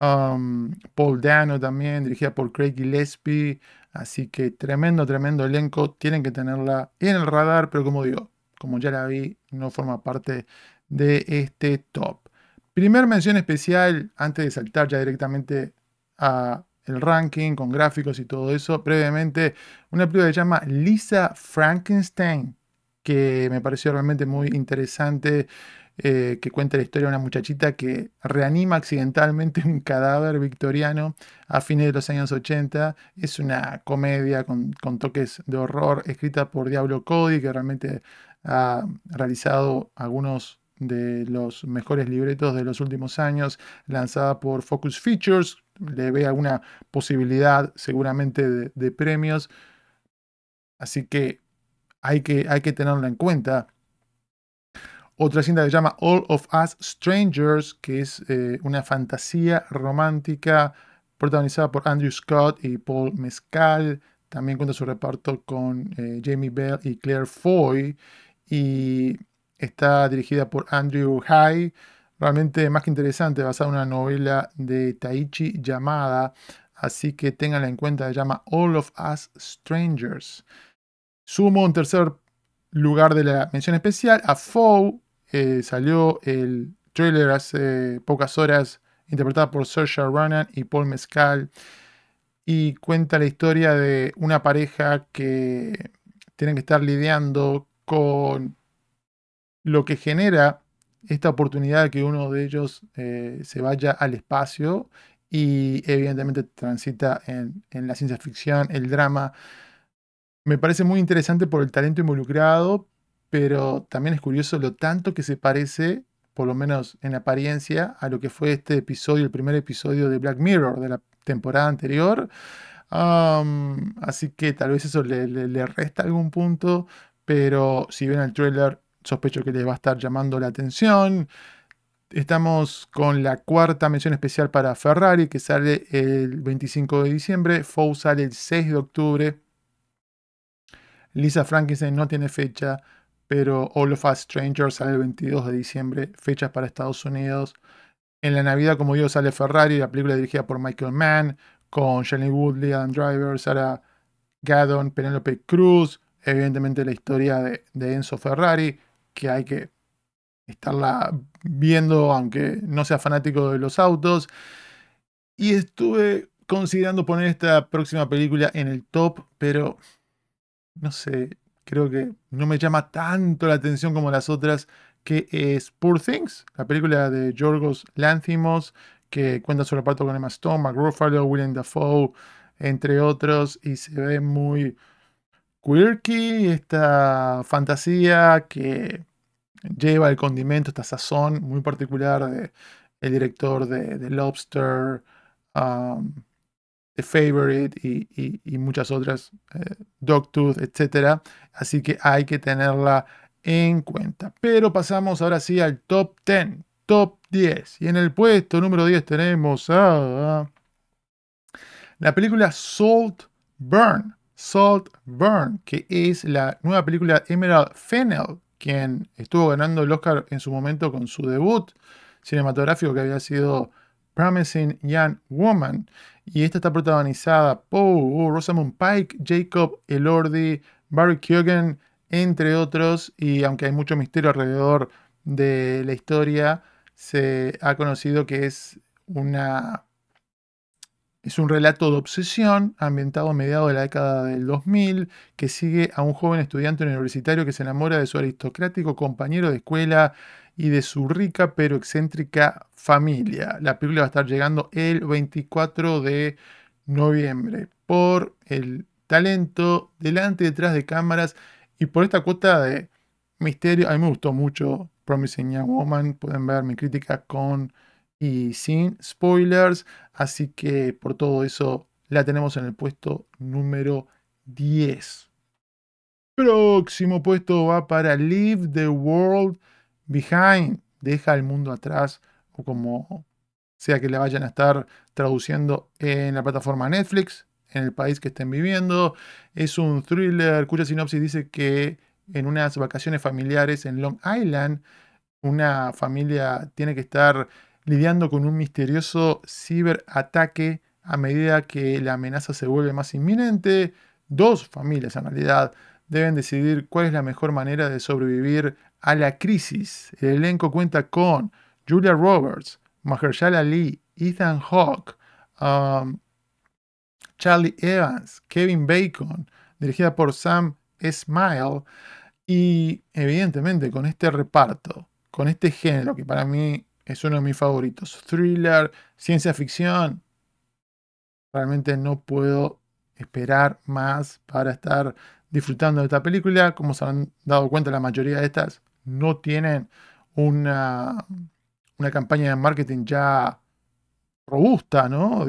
um, Paul Dano también, dirigida por Craig Gillespie. Así que tremendo, tremendo elenco. Tienen que tenerla en el radar, pero como digo, como ya la vi, no forma parte de este top. Primer mención especial, antes de saltar ya directamente a el ranking con gráficos y todo eso, brevemente, una película que se llama Lisa Frankenstein, que me pareció realmente muy interesante, eh, que cuenta la historia de una muchachita que reanima accidentalmente un cadáver victoriano a fines de los años 80. Es una comedia con, toques de horror escrita por Diablo Cody, que realmente ha realizado algunos de los mejores libretos de los últimos años, lanzada por Focus Features, le ve alguna posibilidad seguramente de, premios. Así que hay, que hay que tenerlo en cuenta. Otra cinta que se llama All of Us Strangers, que es eh, una fantasía romántica protagonizada por Andrew Scott y Paul Mescal. También cuenta su reparto con eh, Jamie Bell y Claire Foy. Y está dirigida por Andrew High realmente más que interesante, basada en una novela de Taichi llamada, así que ténganla en cuenta, se llama All of Us Strangers. Sumo un tercer lugar de la mención especial a Foe, eh, salió el trailer hace pocas horas, interpretada por Saoirse Ronan y Paul Mescal, y cuenta la historia de una pareja que tienen que estar lidiando con lo que genera esta oportunidad de que uno de ellos eh, se vaya al espacio y evidentemente transita en, la ciencia ficción, el drama. Me parece muy interesante por el talento involucrado, pero también es curioso lo tanto que se parece, por lo menos en apariencia, a lo que fue este episodio, el primer episodio de Black Mirror de la temporada anterior. así que tal vez eso le, resta algún punto, pero si ven el trailer sospecho que les va a estar llamando la atención. Estamos con la cuarta mención especial para Ferrari, que sale el 25 de diciembre. Fow sale el 6 de octubre. Lisa Frankenstein no tiene fecha, pero All of Us Strangers sale el 22 de diciembre, fechas para Estados Unidos. En la Navidad, como digo, sale Ferrari, la película dirigida por Michael Mann, con Shelley Woodley, Adam Driver, Sarah Gaddon, Penelope Cruz, evidentemente la historia de Enzo Ferrari, que hay que estarla viendo, aunque no sea fanático de los autos. Y estuve considerando poner esta próxima película en el top, pero no sé, creo que no me llama tanto la atención como las otras, que es Poor Things, la película de Yorgos Lanthimos, que cuenta su reparto con Emma Stone, Mark William Dafoe, entre otros, y se ve muy quirky, esta fantasía que lleva el condimento, esta sazón muy particular de el director de, Lobster, um, Favorite y, muchas otras, eh, Dogtooth, etc. Así que hay que tenerla en cuenta. Pero pasamos ahora sí al top 10, top 10. Y en el puesto número 10 tenemos a la película Salt Burn. Salt Burn, que es la nueva película Emerald Fennell, quien estuvo ganando el Oscar en su momento con su debut cinematográfico que había sido Promising Young Woman. Y esta está protagonizada por Rosamund Pike, Jacob Elordi, Barry Keoghan, entre otros. Y aunque hay mucho misterio alrededor de la historia, se ha conocido que es una es un relato de obsesión ambientado a mediados de la década del 2000 que sigue a un joven estudiante universitario que se enamora de su aristocrático compañero de escuela y de su rica pero excéntrica familia. La película va a estar llegando el 24 de noviembre por el talento delante y detrás de cámaras y por esta cuota de misterio. A mí me gustó mucho Promising Young Woman. Pueden ver mi crítica con y sin spoilers. Así que por todo eso la tenemos en el puesto número 10. Próximo puesto va para Leave the World Behind. Deja el mundo atrás o como sea que le vayan a estar traduciendo en la plataforma Netflix, en el país que estén viviendo. Es un thriller cuya sinopsis dice que en unas vacaciones familiares en Long Island, una familia tiene que estar lidiando con un misterioso ciberataque a medida que la amenaza se vuelve más inminente. Dos familias en realidad deben decidir cuál es la mejor manera de sobrevivir a la crisis. El elenco cuenta con Julia Roberts, Mahershala Ali, Ethan Hawke, um, Charlie Evans, Kevin Bacon, dirigida por Sam Smile y evidentemente con este reparto, con este género que para mí es uno de mis favoritos. Thriller, ciencia ficción. Realmente no puedo esperar más para estar disfrutando de esta película. Como se han dado cuenta, la mayoría de estas no tienen una, una campaña de marketing ya robusta, ¿no?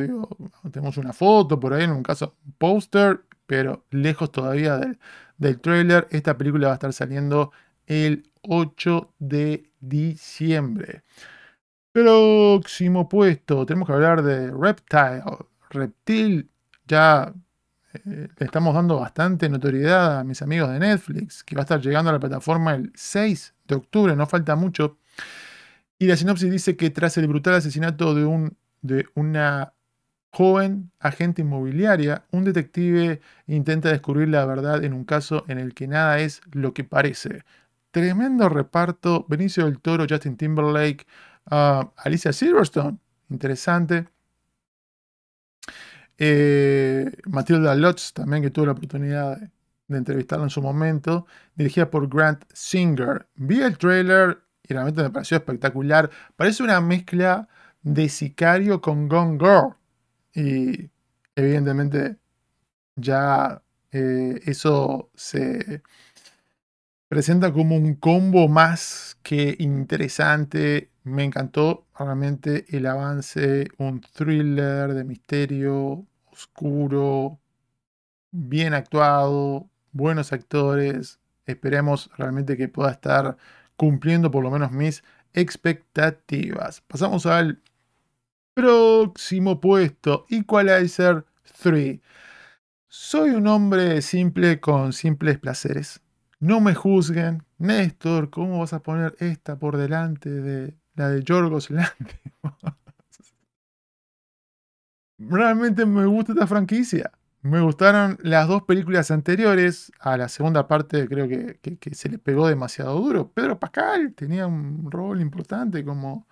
tenemos una foto por ahí, en un caso un póster, pero lejos todavía del, del trailer. Esta película va a estar saliendo el 8 de diciembre. Próximo puesto, tenemos que hablar de Reptile. Reptil, ya le estamos dando bastante notoriedad a mis amigos de Netflix, que va a estar llegando a la plataforma el 6 de octubre, no falta mucho. Y la sinopsis dice que tras el brutal asesinato de, un, de una joven agente inmobiliaria, un detective intenta descubrir la verdad en un caso en el que nada es lo que parece. Tremendo reparto, Benicio del Toro, Justin Timberlake, Alicia Silverstone, interesante. Eh, Matilda Lutz, también que tuve la oportunidad de, de, entrevistarla en su momento, dirigida por Grant Singer. Vi el trailer y realmente me pareció espectacular. Parece una mezcla de Sicario con Gone Girl. Y evidentemente ya eh, eso se presenta como un combo más que interesante me encantó realmente el avance, un thriller de misterio oscuro, bien actuado, buenos actores. Esperemos realmente que pueda estar cumpliendo por lo menos mis expectativas. Pasamos al próximo puesto, Equalizer 3. Soy un hombre simple con simples placeres. No me juzguen. Néstor, ¿cómo vas a poner esta por delante de la de Yorgos Lanthimos. Realmente me gusta esta franquicia. Me gustaron las dos películas anteriores. A la segunda parte creo que, se le pegó demasiado duro. Pedro Pascal tenía un rol importante como,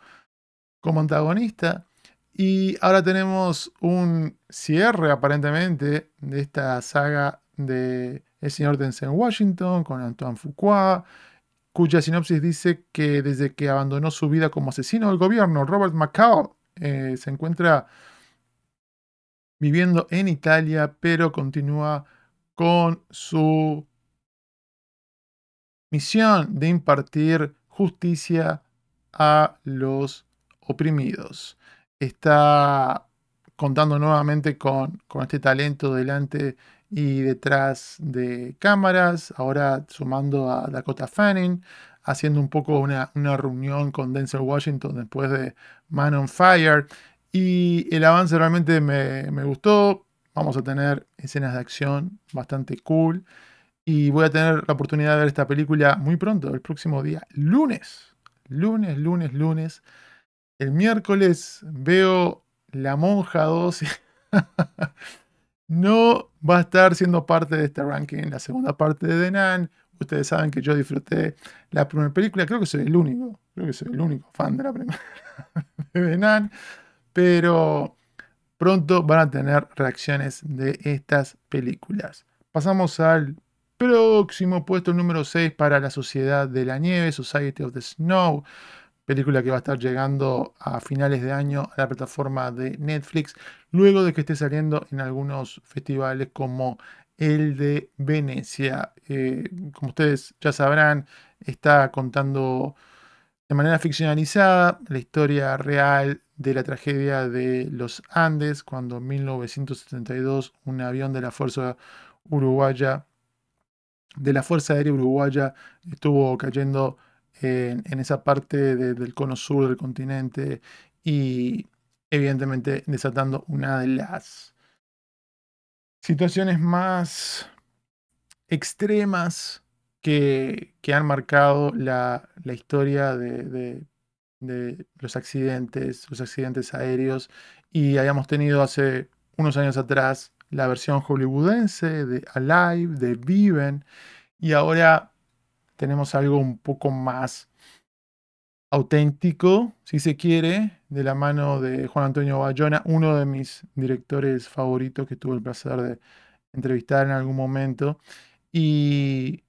como antagonista. Y ahora tenemos un cierre aparentemente de esta saga de El señor Denzel Washington con Antoine Fuqua cuya sinopsis dice que desde que abandonó su vida como asesino del gobierno, Robert McCall eh, se encuentra viviendo en Italia, pero continúa con su misión de impartir justicia a los oprimidos. Está contando nuevamente con, con este talento delante y detrás de cámaras, ahora sumando a Dakota Fanning, haciendo un poco una, reunión con Denzel Washington después de Man on Fire. Y el avance realmente me, me gustó. Vamos a tener escenas de acción bastante cool. Y voy a tener la oportunidad de ver esta película muy pronto, el próximo día, lunes. Lunes, lunes, lunes. El miércoles veo La Monja 2. no va a estar siendo parte de este ranking la segunda parte de Nun. Ustedes saben que yo disfruté la primera película. Creo que soy el único. Creo que soy el único fan de la primera de Nun. Pero pronto van a tener reacciones de estas películas. Pasamos al próximo puesto número 6 para La Sociedad de la Nieve, Society of the Snow película que va a estar llegando a finales de año a la plataforma de Netflix, luego de que esté saliendo en algunos festivales como el de Venecia. Eh, como ustedes ya sabrán, está contando de manera ficcionalizada la historia real de la tragedia de los Andes, cuando en 1972 un avión de la Fuerza Uruguaya, de la Fuerza Aérea Uruguaya, estuvo cayendo en, esa parte del cono sur del continente y evidentemente desatando una de las situaciones más extremas que, han marcado la, historia de, los accidentes, los accidentes aéreos. Y habíamos tenido hace unos años atrás la versión hollywoodense de Alive, de Viven, y ahora tenemos algo un poco más auténtico, si se quiere, de la mano de Juan Antonio Bayona, uno de mis directores favoritos que tuve el placer de entrevistar en algún momento. Y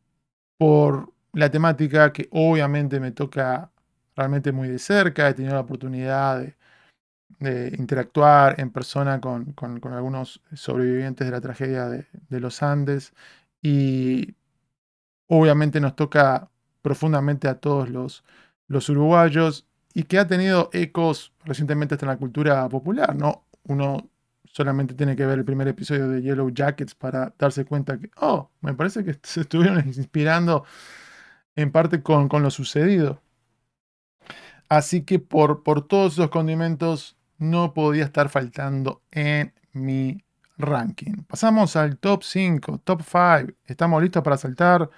por la temática que obviamente me toca realmente muy de cerca, he tenido la oportunidad de, interactuar en persona con, algunos sobrevivientes de la tragedia de, los Andes y obviamente nos toca profundamente a todos los, los uruguayos y que ha tenido ecos recientemente hasta en la cultura popular, ¿no? Uno solamente tiene que ver el primer episodio de Yellow Jackets para darse cuenta que, oh, me parece que se estuvieron inspirando en parte con, lo sucedido. Así que por, por todos esos condimentos no podía estar faltando en mi ranking. Pasamos al top 5, top 5. Estamos listos para saltar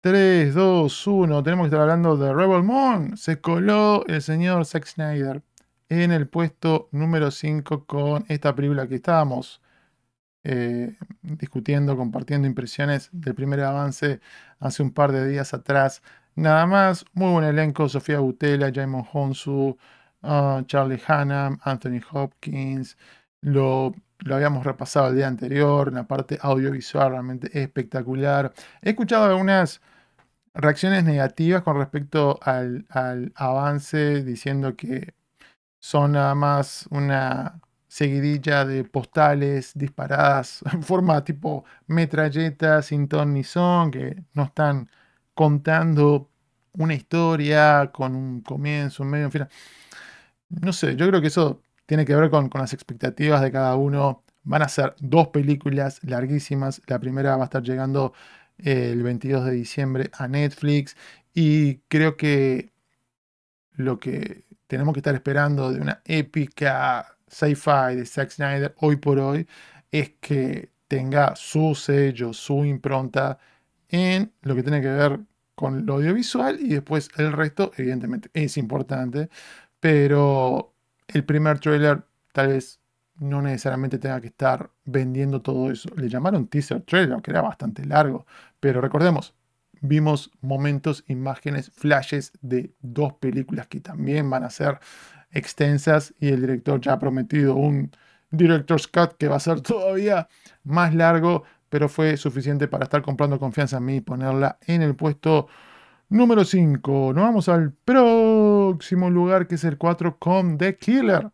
3, 2, 1. Tenemos que estar hablando de Rebel Moon. Se coló el señor Zack Snyder en el puesto número 5 con esta película que estábamos eh, discutiendo, compartiendo impresiones del primer avance hace un par de días atrás. Nada más, muy buen elenco, Sofía Butela, Jaimon Honsu, uh, Charlie Hannam, Anthony Hopkins. Lo, lo habíamos repasado el día anterior, la parte audiovisual realmente espectacular. He escuchado algunas reacciones negativas con respecto al, avance, diciendo que son nada más una seguidilla de postales disparadas en forma tipo metralleta sin ton ni son, que no están contando una historia con un comienzo, un medio, un final. No sé, yo creo que eso tiene que ver con, las expectativas de cada uno. Van a ser dos películas larguísimas. La primera va a estar llegando el 22 de diciembre a Netflix y creo que lo que tenemos que estar esperando de una épica sci-fi de Zack Snyder hoy por hoy es que tenga su sello, su impronta en lo que tiene que ver con lo audiovisual y después el resto evidentemente es importante, pero el primer trailer tal vez no necesariamente tenga que estar vendiendo todo eso. Le llamaron teaser trailer, que era bastante largo, pero recordemos, vimos momentos, imágenes, flashes de dos películas que también van a ser extensas y el director ya ha prometido un director's cut que va a ser todavía más largo, pero fue suficiente para estar comprando confianza en mí y ponerla en el puesto número 5. Nos vamos al próximo lugar que es el 4 con The Killer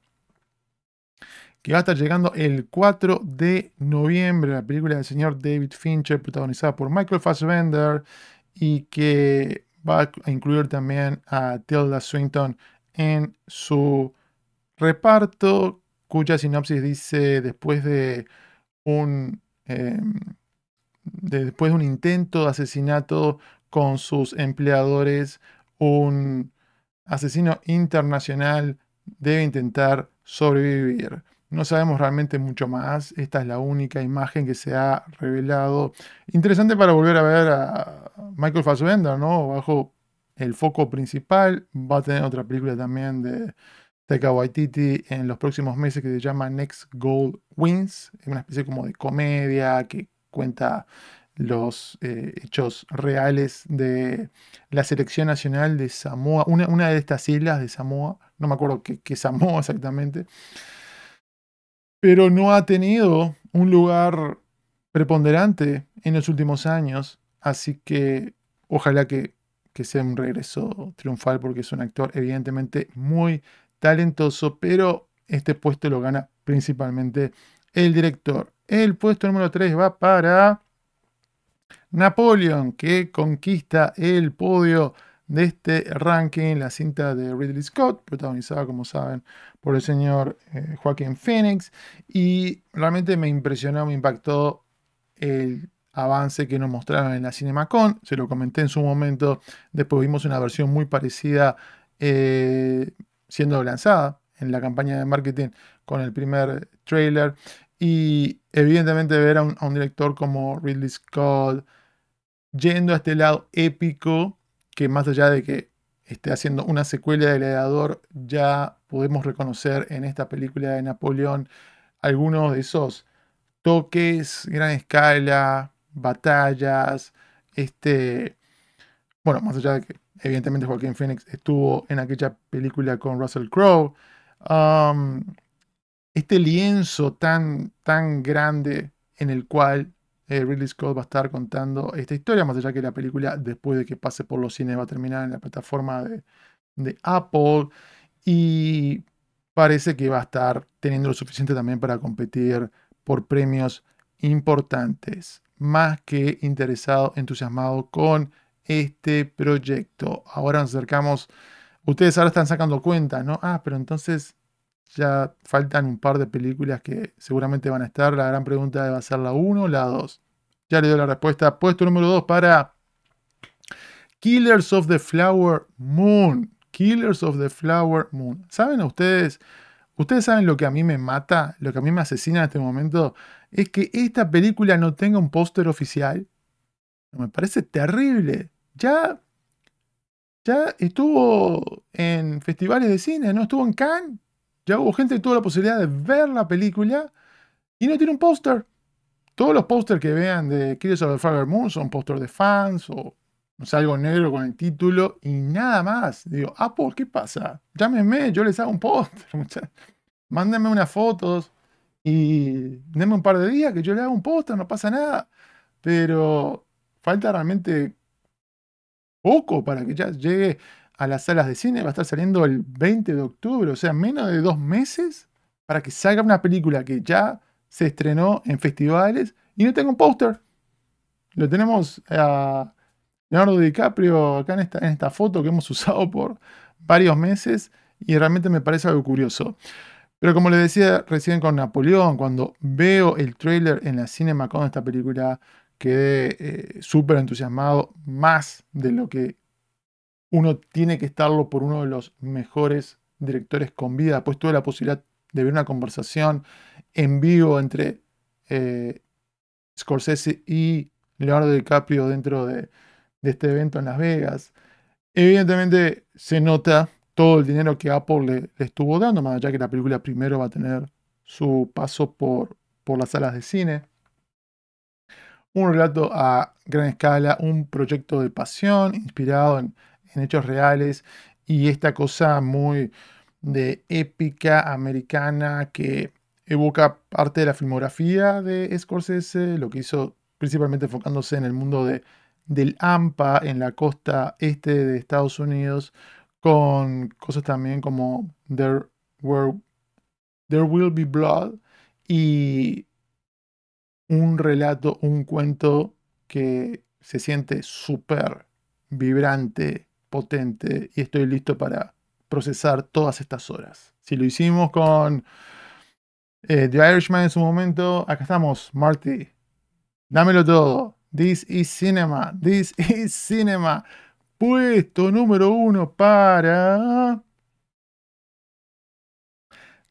que va a estar llegando el 4 de noviembre, la película del señor David Fincher, protagonizada por Michael Fassbender, y que va a incluir también a Tilda Swinton en su reparto, cuya sinopsis dice después de un, em, después de un intento de asesinato con sus empleadores, un asesino internacional debe intentar sobrevivir. No sabemos realmente mucho más. Esta es la única imagen que se ha revelado. Interesante para volver a ver a Michael Fassbender, ¿no? Bajo el foco principal. Va a tener otra película también de, Taika Waititi en los próximos meses que se llama Next Gold Wins. Es una especie como de comedia que cuenta los eh, hechos reales de la selección nacional de Samoa, una, de estas islas de Samoa, no me acuerdo qué, qué Samoa exactamente, pero no ha tenido un lugar preponderante en los últimos años, así que ojalá que, que sea un regreso triunfal porque es un actor evidentemente muy talentoso, pero este puesto lo gana principalmente el director. El puesto número 3 va para Napoleon, que conquista el podio de este ranking, la cinta de Ridley Scott, protagonizada, como saben, por el señor eh, Joaquín Phoenix. Y realmente me impresionó, me impactó el avance que nos mostraron en la CinemaCon. Se lo comenté en su momento. Después vimos una versión muy parecida eh, siendo lanzada en la campaña de marketing con el primer trailer. Y evidentemente ver a un, director como Ridley Scott yendo a este lado épico, que más allá de que esté haciendo una secuela de Gladiador, ya podemos reconocer en esta película de Napoleón algunos de esos toques, gran escala, batallas, este, bueno, más allá de que evidentemente Joaquín Phoenix estuvo en aquella película con Russell Crowe. Este lienzo tan, tan grande en el cual eh, Ridley Scott va a estar contando esta historia, más allá que la película, después de que pase por los cines, va a terminar en la plataforma de Apple. Y parece que va a estar teniendo lo suficiente también para competir por premios importantes. Más que interesado, entusiasmado con este proyecto. Ahora nos acercamos, ustedes ahora están sacando cuenta, ¿no? Ah, pero entonces ya faltan un par de películas que seguramente van a estar. La gran pregunta va a ser la 1 o la 2. Ya le doy la respuesta. Puesto número 2 para Killers of the Flower Moon. Killers of the Flower Moon. ¿Saben ustedes? Ustedes saben lo que a mí me mata, lo que a mí me asesina en este momento, es que esta película no tenga un póster oficial. Me parece terrible ya, ya estuvo en festivales de cine, ¿no? Estuvo en Cannes, ya hubo gente que tuvo la posibilidad de ver la película y no tiene un póster. Todos los pósters que vean de Killers of the Flower Moon son pósters de fans o no sé, algo negro con el título y nada más. Digo, Apple, ¿qué pasa? Llámenme, yo les hago un póster. Mándenme unas fotos y denme un par de días que yo le haga un póster, no pasa nada. Pero falta realmente poco para que ya llegue a las salas de cine. Va a estar saliendo el 20 de octubre, o sea, menos de dos meses para que salga una película que ya se estrenó en festivales y no tenga un póster. Lo tenemos a Leonardo DiCaprio acá en esta, en esta foto que hemos usado por varios meses y realmente me parece algo curioso. Pero como les decía recién con Napoleón, cuando veo el trailer en la cinema con esta película, quedé eh, súper entusiasmado, más de lo que uno tiene que estarlo por uno de los mejores directores con vida. Pues tuve la posibilidad de ver una conversación en vivo entre eh, Scorsese y Leonardo DiCaprio dentro de, este evento en Las Vegas. Evidentemente se nota todo el dinero que Apple le, estuvo dando, más allá que la película primero va a tener su paso por las salas de cine un relato a gran escala, un proyecto de pasión inspirado en, hechos reales y esta cosa muy de épica americana que evoca parte de la filmografía de Scorsese, lo que hizo principalmente enfocándose en el mundo de, del AMPA en la costa este de Estados Unidos, con cosas también como There, There Will Be Blood y un relato, un cuento que se siente súper vibrante, potente y estoy listo para procesar todas estas horas. Si lo hicimos con eh, The Irishman en su momento, acá estamos, Marty. Dámelo todo. This is cinema. This is cinema. Puesto número uno para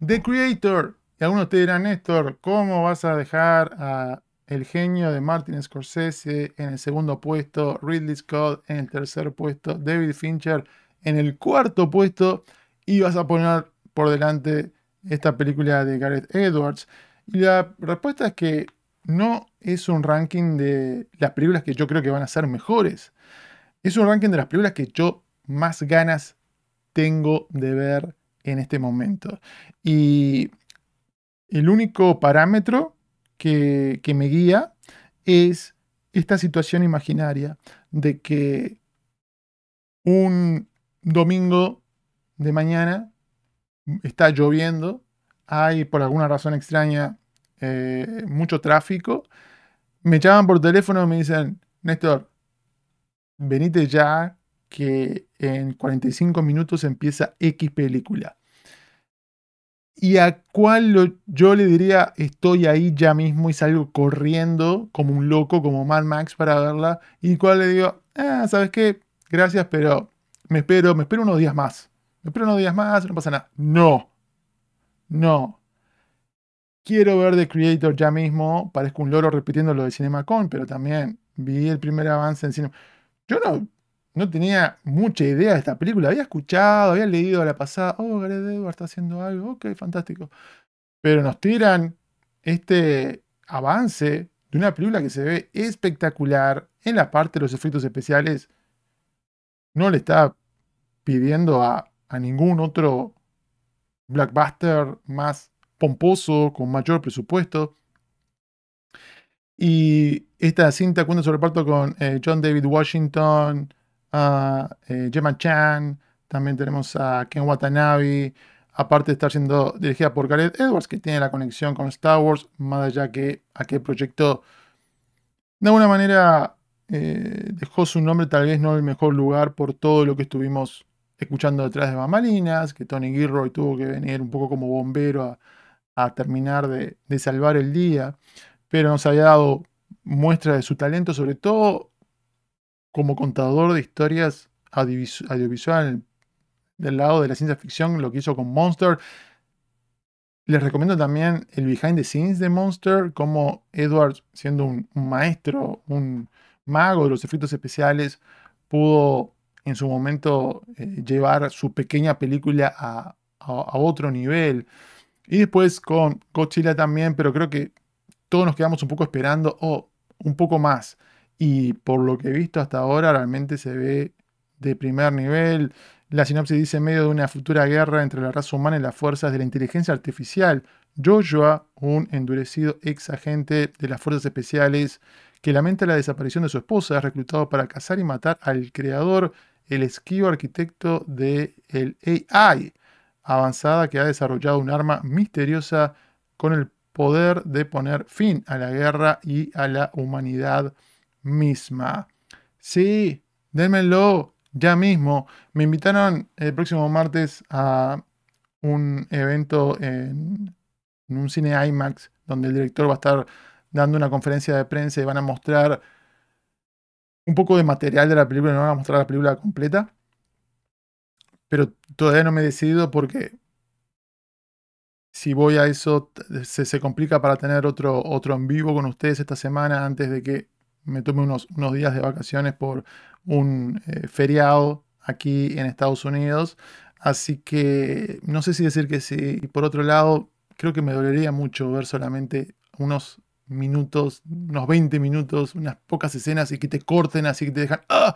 The Creator algunos te dirán, Néstor, ¿cómo vas a dejar a el genio de Martin Scorsese en el segundo puesto, Ridley Scott en el tercer puesto, David Fincher en el cuarto puesto y vas a poner por delante esta película de Gareth Edwards? Y la respuesta es que no es un ranking de las películas que yo creo que van a ser mejores. Es un ranking de las películas que yo más ganas tengo de ver en este momento. Y el único parámetro que, me guía es esta situación imaginaria de que un domingo de mañana está lloviendo, hay por alguna razón extraña eh, mucho tráfico, me llaman por teléfono y me dicen, Néstor, venite ya que en 45 minutos empieza X película. Y a cuál yo le diría, estoy ahí ya mismo y salgo corriendo como un loco, como Mad Max para verla. Y cuál le digo, ah, ¿sabes qué? Gracias, pero me espero, me espero unos días más. Me espero unos días más, no pasa nada. No. No. Quiero ver The Creator ya mismo. Parezco un loro repitiendo lo de CinemaCon, pero también vi el primer avance en cine. Yo no, no tenía mucha idea de esta película. Había escuchado, había leído a la pasada. Oh, Gareth Edwards está haciendo algo. Ok, fantástico. Pero nos tiran este avance de una película que se ve espectacular en la parte de los efectos especiales. No le está pidiendo a, a ningún otro blockbuster más pomposo, con mayor presupuesto. Y esta cinta cuenta su reparto con eh, John David Washington, eh, Gemma Chan, también tenemos a Ken Watanabe, aparte de estar siendo dirigida por Gareth Edwards, que tiene la conexión con Star Wars, más allá que aquel proyecto de alguna manera eh, dejó su nombre tal vez no el mejor lugar por todo lo que estuvimos escuchando detrás de bambalinas, que Tony Gilroy tuvo que venir un poco como bombero a, terminar de, salvar el día, pero nos había dado muestra de su talento, sobre todo como contador de historias audiovisual del lado de la ciencia ficción, lo que hizo con Monster. Les recomiendo también el behind the scenes de Monster, como Edward, siendo un maestro, un mago de los efectos especiales, pudo en su momento eh, llevar su pequeña película a, otro nivel. Y después con Godzilla también, pero creo que todos nos quedamos un poco esperando, o un poco más. Y por lo que he visto hasta ahora, realmente se ve de primer nivel. La sinopsis dice en medio de una futura guerra entre la raza humana y las fuerzas de la inteligencia artificial. Joshua, un endurecido ex agente de las fuerzas especiales que lamenta la desaparición de su esposa, es reclutado para cazar y matar al creador el esquivo arquitecto de el AI avanzada que ha desarrollado un arma misteriosa con el poder de poner fin a la guerra y a la humanidad misma. Sí, démelo ya mismo. Me invitaron el próximo martes a un evento en, un cine IMAX donde el director va a estar dando una conferencia de prensa y van a mostrar un poco de material de la película, no van a mostrar la película completa. Pero todavía no me he decidido porque si voy a eso se, complica para tener otro, otro en vivo con ustedes esta semana antes de que me tome unos, unos días de vacaciones por un eh, feriado aquí en Estados Unidos. Así que no sé si decir que sí. Y por otro lado, creo que me dolería mucho ver solamente unos minutos, unos 20 minutos, unas pocas escenas y que te corten así que te dejan ¡ah!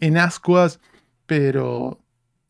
en ascuas, pero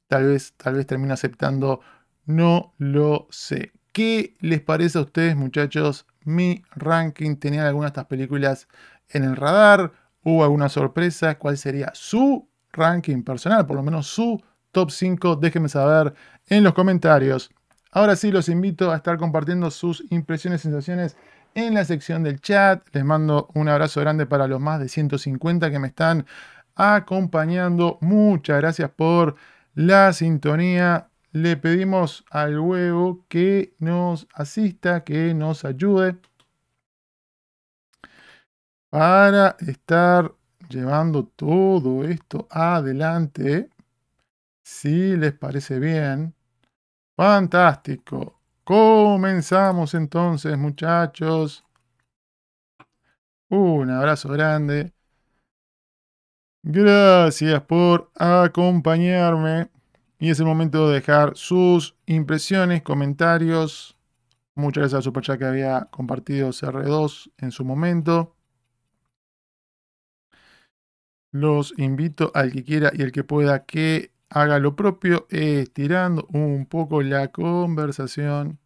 tal vez, tal vez termine aceptando, no lo sé. ¿Qué les parece a ustedes, muchachos? Mi ranking, tenía algunas de estas películas en el radar? ¿Hubo alguna sorpresa? ¿Cuál sería su ranking personal? Por lo menos su top 5. Déjenme saber en los comentarios. Ahora sí, los invito a estar compartiendo sus impresiones, sensaciones en la sección del chat. Les mando un abrazo grande para los más de 150 que me están acompañando. Muchas gracias por la sintonía. Le pedimos al huevo que nos asista, que nos ayude para estar llevando todo esto adelante. Si les parece bien. Fantástico. Comenzamos entonces, muchachos. Un abrazo grande. Gracias por acompañarme Y es el momento de dejar sus impresiones, comentarios. Muchas gracias a Superchat que había compartido CR2 en su momento. Los invito al que quiera y al que pueda que haga lo propio, estirando un poco la conversación.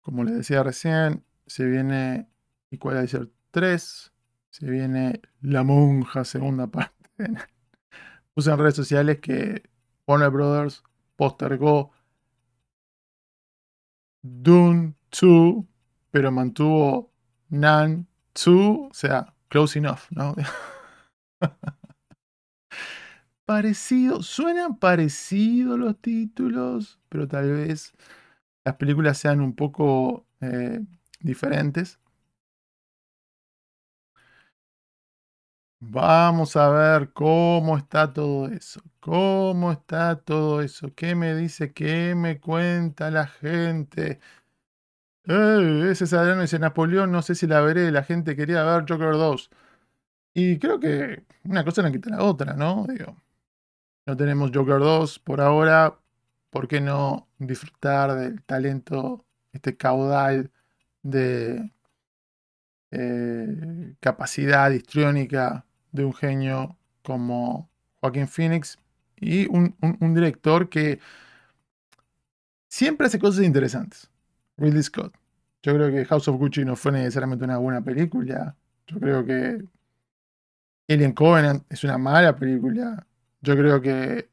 Como les decía recién, se viene Equalizer 3, se viene La Monja, segunda parte. Puse en redes sociales que Warner Brothers postergó Dune 2, pero mantuvo Nan 2, o sea, close enough, ¿no? Parecido, suenan parecidos los títulos, pero tal vez las películas sean un poco eh, diferentes. Vamos a ver cómo está todo eso. ¿Cómo está todo eso? ¿Qué me dice? ¿Qué me cuenta la gente? Eh, ese es Adriano dice Napoleón, no sé si la veré. La gente quería ver Joker 2. Y creo que una cosa no quita la otra, ¿no? Digo, no tenemos Joker 2 por ahora. ¿Por qué no disfrutar del talento, este caudal de eh, capacidad histriónica de un genio como Joaquín Phoenix y un, director que siempre hace cosas interesantes. Ridley Scott. Yo creo que House of Gucci no fue necesariamente una buena película. Yo creo que Alien Covenant es una mala película. Yo creo que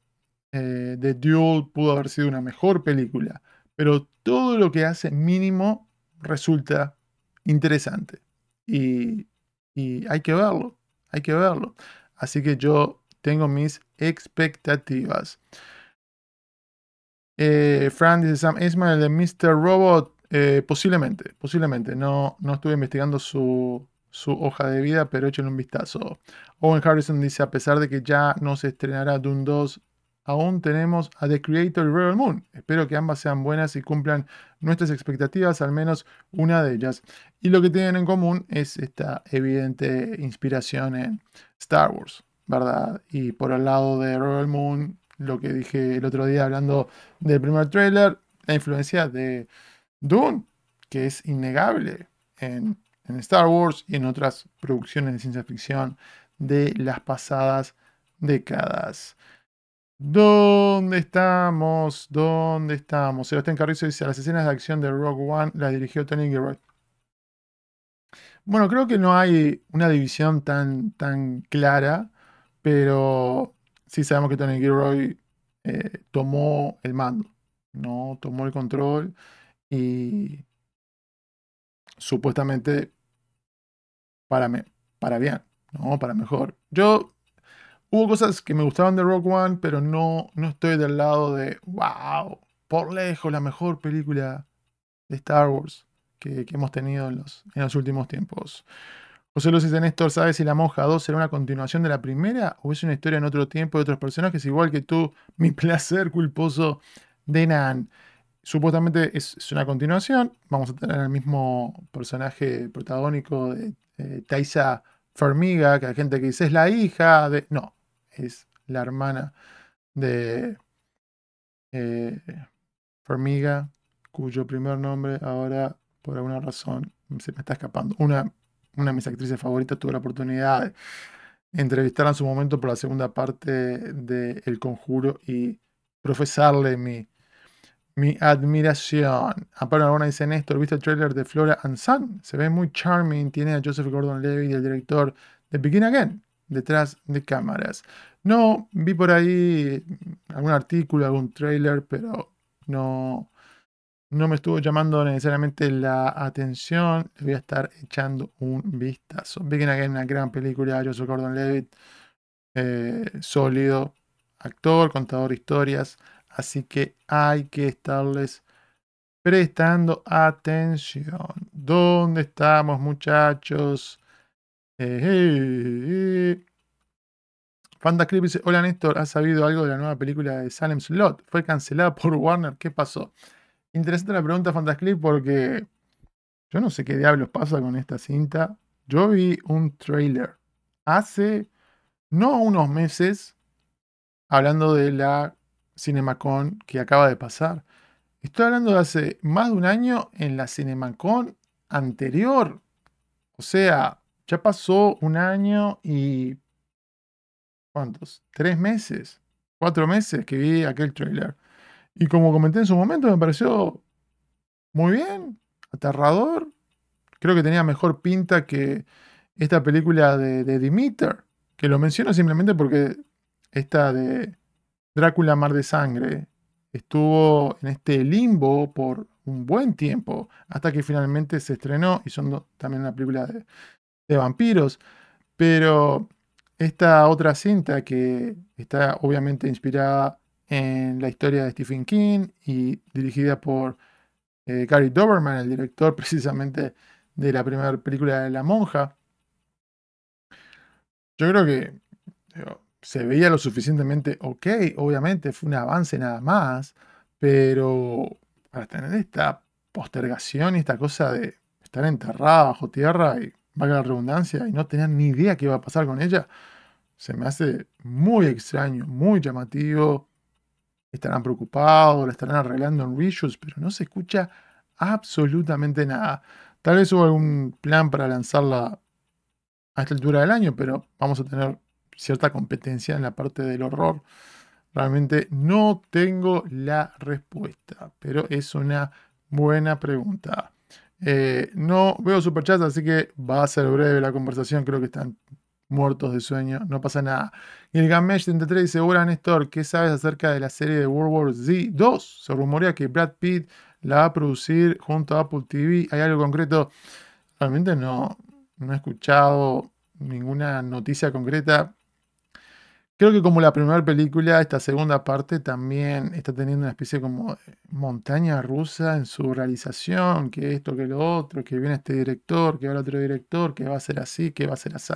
eh, The Duel pudo haber sido una mejor película. Pero todo lo que hace mínimo resulta interesante. y hay que verlo hay que verlo. Así que yo tengo mis expectativas. Eh, Fran dice Sam Ismail de Mr. Robot. Eh, posiblemente, posiblemente. No, no estuve investigando su, su hoja de vida, pero échenle un vistazo. Owen Harrison dice: A pesar de que ya no se estrenará Dune 2 aún tenemos a The Creator y Rebel Moon. Espero que ambas sean buenas y cumplan nuestras expectativas, al menos una de ellas. Y lo que tienen en común es esta evidente inspiración en Star Wars, ¿verdad? Y por el lado de Rebel Moon, lo que dije el otro día hablando del primer trailer, la influencia de Dune, que es innegable en, Star Wars y en otras producciones de ciencia ficción de las pasadas décadas. ¿Dónde estamos? ¿Dónde estamos? Sebastián Carrizo dice, las escenas de acción de Rogue One las dirigió Tony Gilroy. Bueno, creo que no hay una división tan, tan clara, pero sí sabemos que Tony Gilroy eh, tomó el mando, ¿no? Tomó el control y supuestamente para, para bien, ¿no? Para mejor. Yo Hubo cosas que me gustaban de Rock One, pero no, no estoy del lado de, wow, por lejos la mejor película de Star Wars que, hemos tenido en los, en los últimos tiempos. José Luis dice, Néstor, ¿sabes si La Monja 2 será una continuación de la primera o es una historia en otro tiempo de otros personajes? Igual que tú, mi placer culposo de Nan. Supuestamente es, una continuación. Vamos a tener el mismo personaje protagónico de, de Taisa Fermiga, que hay gente que dice es la hija de... No, es la hermana de eh, Formiga, cuyo primer nombre ahora, por alguna razón, se me está escapando. Una, una de mis actrices favoritas tuve la oportunidad de entrevistarla en su momento por la segunda parte de El Conjuro y profesarle mi, mi admiración. Amparo Arbona dice Néstor, ¿viste el trailer de Flora and Sun? Se ve muy charming, tiene a Joseph Gordon-Levitt, el director de Begin Again detrás de cámaras. No vi por ahí algún artículo, algún trailer, pero no, no me estuvo llamando necesariamente la atención. Le voy a estar echando un vistazo. Begin Again, una gran película, Joseph Gordon Levitt, eh, sólido, actor, contador de historias, así que hay que estarles prestando atención. ¿Dónde estamos, muchachos? Eh, eh. dice, hola Néstor, ¿has sabido algo de la nueva película de Salem Slot? ¿Fue cancelada por Warner? ¿Qué pasó? Interesante la pregunta Fantasclip porque yo no sé qué diablos pasa con esta cinta. Yo vi un trailer hace no unos meses, hablando de la Cinemacon que acaba de pasar. Estoy hablando de hace más de un año en la Cinemacon anterior. O sea, ya pasó un año y... ¿Cuántos? ¿Tres meses? ¿Cuatro meses que vi aquel trailer? Y como comenté en su momento, me pareció muy bien, aterrador. Creo que tenía mejor pinta que esta película de, de Demeter, que lo menciono simplemente porque esta de Drácula Mar de Sangre estuvo en este limbo por un buen tiempo, hasta que finalmente se estrenó y son también una película de, vampiros. Pero esta otra cinta que está obviamente inspirada en la historia de Stephen King y dirigida por eh, Gary Doberman, el director precisamente de la primera película de La Monja. Yo creo que se veía lo suficientemente ok, obviamente fue un avance nada más, pero para tener esta postergación y esta cosa de estar enterrada bajo tierra y valga la redundancia y no tener ni idea qué iba a pasar con ella, se me hace muy extraño, muy llamativo estarán preocupados, la estarán arreglando en reshoots, pero no se escucha absolutamente nada. Tal vez hubo algún plan para lanzarla a esta altura del año, pero vamos a tener cierta competencia en la parte del horror. Realmente no tengo la respuesta, pero es una buena pregunta. Eh, no veo superchats, así que va a ser breve la conversación. Creo que están muertos de sueño, no pasa nada. el Gamesh 33 dice, hola Néstor, ¿qué sabes acerca de la serie de World War Z 2? Se rumorea que Brad Pitt la va a producir junto a Apple TV. ¿Hay algo concreto? Realmente no, no he escuchado ninguna noticia concreta. Creo que como la primera película, esta segunda parte también está teniendo una especie como montaña rusa en su realización, que esto, que lo otro, que viene este director, que va el otro director, que va a ser así, que va a ser así.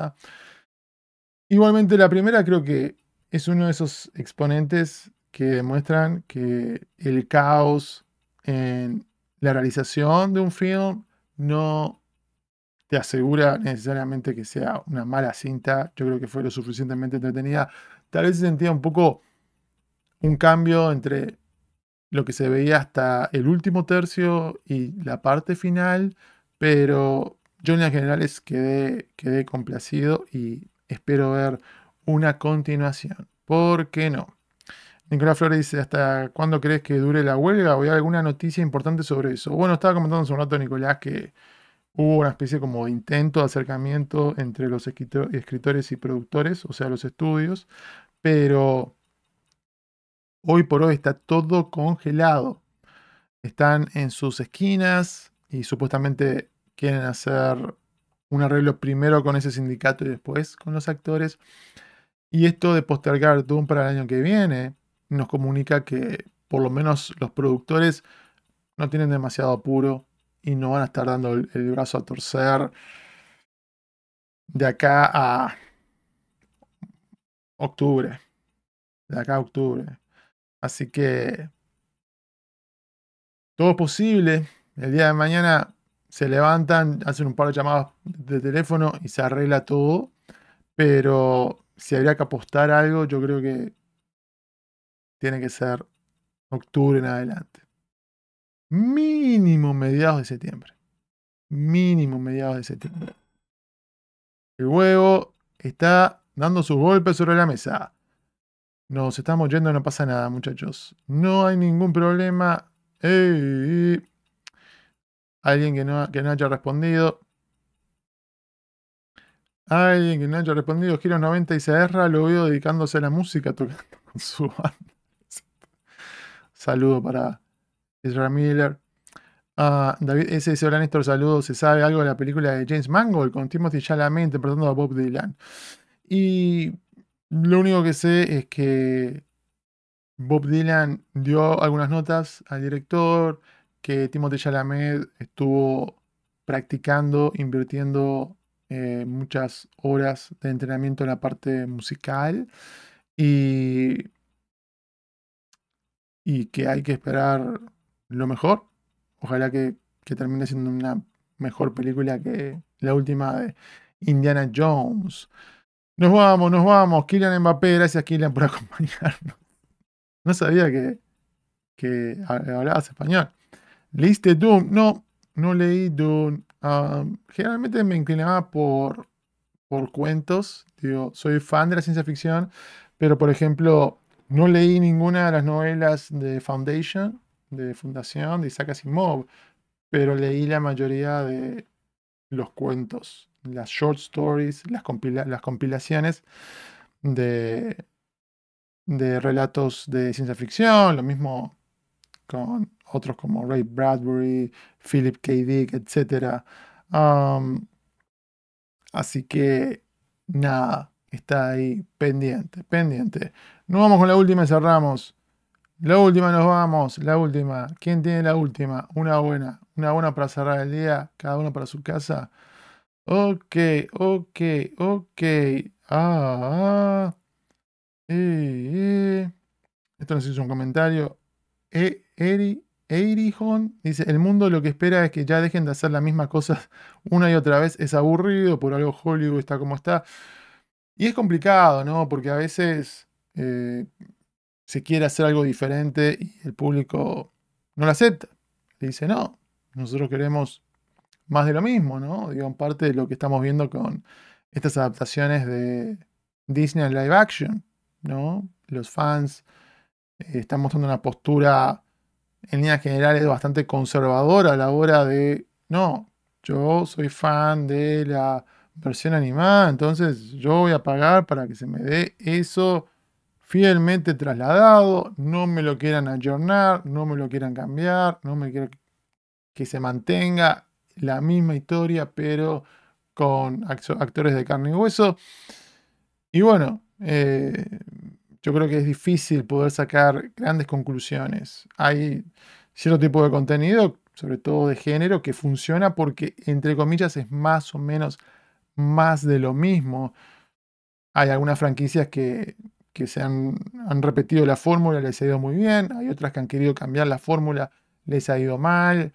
Igualmente la primera creo que es uno de esos exponentes que demuestran que el caos en la realización de un film no te asegura necesariamente que sea una mala cinta. Yo creo que fue lo suficientemente entretenida. Tal vez se sentía un poco un cambio entre lo que se veía hasta el último tercio y la parte final, pero yo en generales quedé, quedé complacido y espero ver una continuación. ¿Por qué no? Nicolás Flores dice, ¿hasta cuándo crees que dure la huelga? ¿O hay alguna noticia importante sobre eso? Bueno, estaba comentando hace un rato, Nicolás, que hubo una especie como de intento de acercamiento entre los escritores y productores, o sea, los estudios, pero hoy por hoy está todo congelado. Están en sus esquinas y supuestamente quieren hacer un arreglo primero con ese sindicato y después con los actores. Y esto de postergar Doom para el año que viene nos comunica que por lo menos los productores no tienen demasiado apuro y no van a estar dando el, brazo a torcer de acá a octubre. De acá a octubre. Así que todo es posible. El día de mañana se levantan, hacen un par de llamadas de teléfono y se arregla todo. Pero si habría que apostar algo, yo creo que tiene que ser octubre en adelante. Mínimo mediados de septiembre. Mínimo mediados de septiembre. El huevo está dando sus golpes sobre la mesa. Nos estamos yendo, no pasa nada, muchachos. No hay ningún problema. Alguien que no, que no haya respondido. Alguien que no haya respondido. Giro 90 y Serra lo veo dedicándose a la música, tocando con su banda. Saludo para Israel Miller. Ah, David dice: Hola Néstor, saludos. ¿Se sabe algo de la película de James Mangold con Timothy Chalamet interpretando a Bob Dylan? Y lo único que sé es que Bob Dylan dio algunas notas al director que Timothée Chalamet estuvo practicando, invirtiendo eh, muchas horas de entrenamiento en la parte musical y, y que hay que esperar lo mejor. Ojalá que, que termine siendo una mejor película que la última de Indiana Jones. Nos vamos, nos vamos. Kylian Mbappé, gracias Kylian por acompañarnos. No sabía que, que hablabas español. ¿Leíste Doom? No, no leí Doom. Ah, generalmente me inclinaba por, por cuentos. Digo, soy fan de la ciencia ficción, pero por ejemplo, no leí ninguna de las novelas de Foundation, de Fundación, de Isaac Asimov, pero leí la mayoría de los cuentos, las short stories, las, las compilaciones de, de relatos de ciencia ficción, lo mismo con otros como Ray Bradbury, Philip K. Dick, etc. así que nada, está ahí pendiente, pendiente. Nos vamos con la última y cerramos. La última nos vamos, la última. ¿Quién tiene la última? Una buena, una buena para cerrar el día, cada uno para su casa. Ok, ok, ok. Ah, ah. Eh, eh. Esto nos hizo un comentario. E, Eri, Eirihon dice: El mundo lo que espera es que ya dejen de hacer las mismas cosas una y otra vez. Es aburrido, por algo Hollywood está como está. Y es complicado, ¿no? Porque a veces eh, se quiere hacer algo diferente y el público no lo acepta. Le dice: No, nosotros queremos más de lo mismo, ¿no? Digo, parte de lo que estamos viendo con estas adaptaciones de Disney en live action, ¿no? Los fans eh, están mostrando una postura en líneas generales bastante conservadora a la hora de, no, yo soy fan de la versión animada, entonces yo voy a pagar para que se me dé eso fielmente trasladado, no me lo quieran ayornar, no me lo quieran cambiar, no me quieran que se mantenga la misma historia, pero con actores de carne y hueso. Y bueno, eh, yo creo que es difícil poder sacar grandes conclusiones. Hay cierto tipo de contenido, sobre todo de género, que funciona porque, entre comillas, es más o menos más de lo mismo. Hay algunas franquicias que, se han, han repetido la fórmula, les ha ido muy bien. Hay otras que han querido cambiar la fórmula, les ha ido mal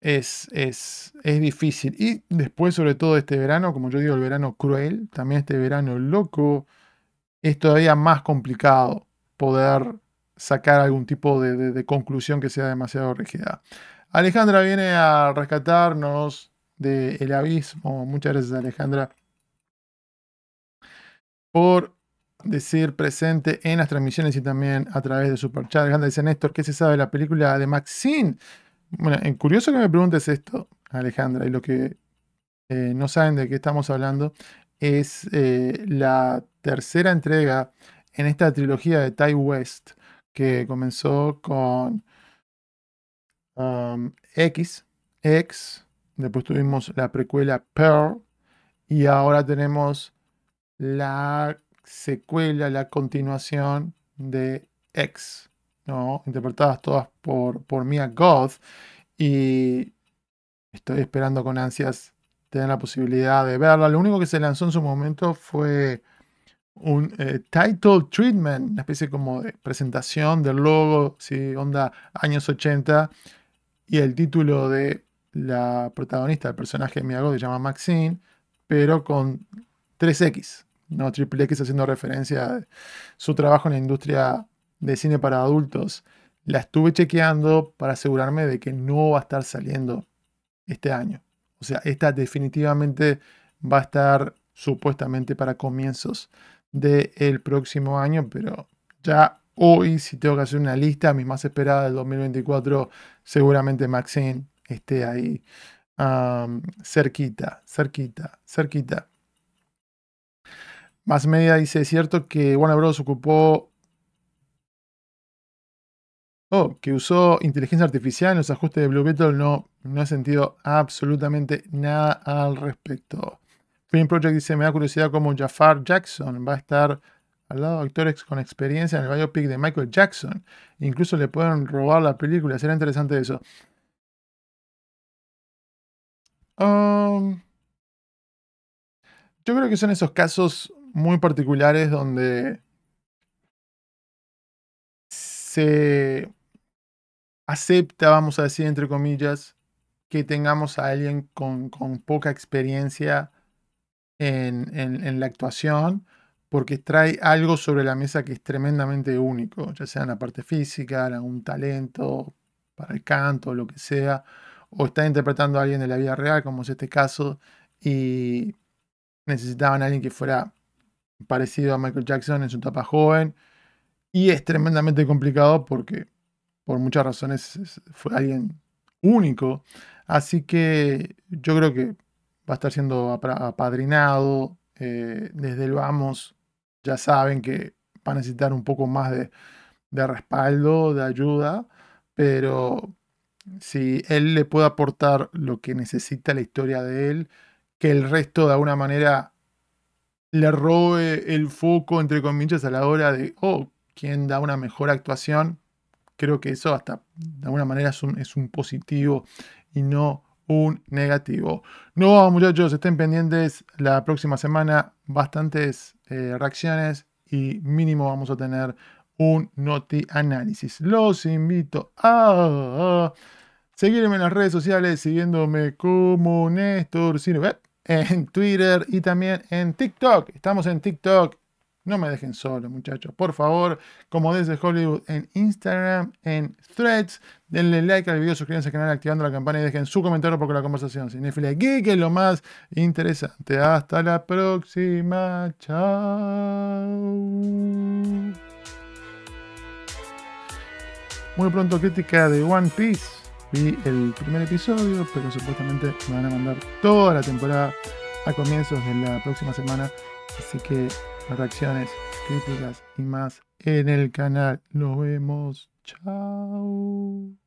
es, es, es, difícil. Y después, sobre todo este verano, como yo digo, el verano cruel, también este verano loco, es todavía más complicado poder sacar algún tipo de, conclusión que sea demasiado rígida. Alejandra viene a rescatarnos del abismo. Muchas gracias, Alejandra, por decir presente en las transmisiones y también a través de Superchat. Alejandra dice, Néstor, ¿qué se sabe de la película de Maxine? Bueno, en curioso que me preguntes esto, Alejandra, y lo que eh, no saben de qué estamos hablando, es eh, la tercera entrega en esta trilogía de Ty West, que comenzó con um, X, X, después tuvimos la precuela Pearl, y ahora tenemos la secuela, la continuación de X. Interpretadas todas por, Mia Goth. Y estoy esperando con ansias tener la posibilidad de verla. Lo único que se lanzó en su momento fue un eh, title treatment, una especie como de presentación del logo, ¿sí? onda años 80, y el título de la protagonista, el personaje de Mia Goth, se llama Maxine, pero con 3X, no triple X haciendo referencia a su trabajo en la industria de cine para adultos, la estuve chequeando para asegurarme de que no va a estar saliendo este año. O sea, esta definitivamente va a estar supuestamente para comienzos del próximo año, pero ya hoy, si tengo que hacer una lista, mi más esperada del 2024, seguramente Maxine esté ahí cerquita, cerquita, cerquita. Más media dice, es cierto que Warner Bros. ocupó Oh, que usó inteligencia artificial en los ajustes de Blue Beetle, no, no he sentido absolutamente nada al respecto. Film Project dice, me da curiosidad cómo Jafar Jackson va a estar al lado de actores con experiencia en el biopic de Michael Jackson. Incluso le pueden robar la película, será interesante eso. Um, yo creo que son esos casos muy particulares donde se acepta, vamos a decir entre comillas, que tengamos a alguien con, poca experiencia en, en la actuación porque trae algo sobre la mesa que es tremendamente único, ya sea en la parte física, en algún talento para el canto, lo que sea, o está interpretando a alguien de la vida real, como es este caso, y necesitaban a alguien que fuera parecido a Michael Jackson en su etapa joven, y es tremendamente complicado porque por muchas razones fue alguien único, así que yo creo que va a estar siendo apadrinado eh, desde el vamos. Ya saben que va a necesitar un poco más de, respaldo, de ayuda, pero si él le puede aportar lo que necesita la historia de él, que el resto de alguna manera le robe el foco, entre comillas, a la hora de, oh, ¿quién da una mejor actuación? Creo que eso hasta de alguna manera es un, es un positivo y no un negativo. No, muchachos, estén pendientes. La próxima semana bastantes eh, reacciones y mínimo vamos a tener un noti análisis. Los invito a, seguirme en las redes sociales, siguiéndome como Néstor en Twitter y también en TikTok. Estamos en TikTok no me dejen solo, muchachos. Por favor, como desde Hollywood en Instagram, en Threads, denle like al video, suscríbanse al canal activando la campana y dejen su comentario porque la conversación cinéfila geek es lo más interesante. Hasta la próxima. Chao. Muy pronto crítica de One Piece. Vi el primer episodio, pero supuestamente me van a mandar toda la temporada a comienzos de la próxima semana. Así que reacciones, críticas y más en el canal. Nos vemos. Chao.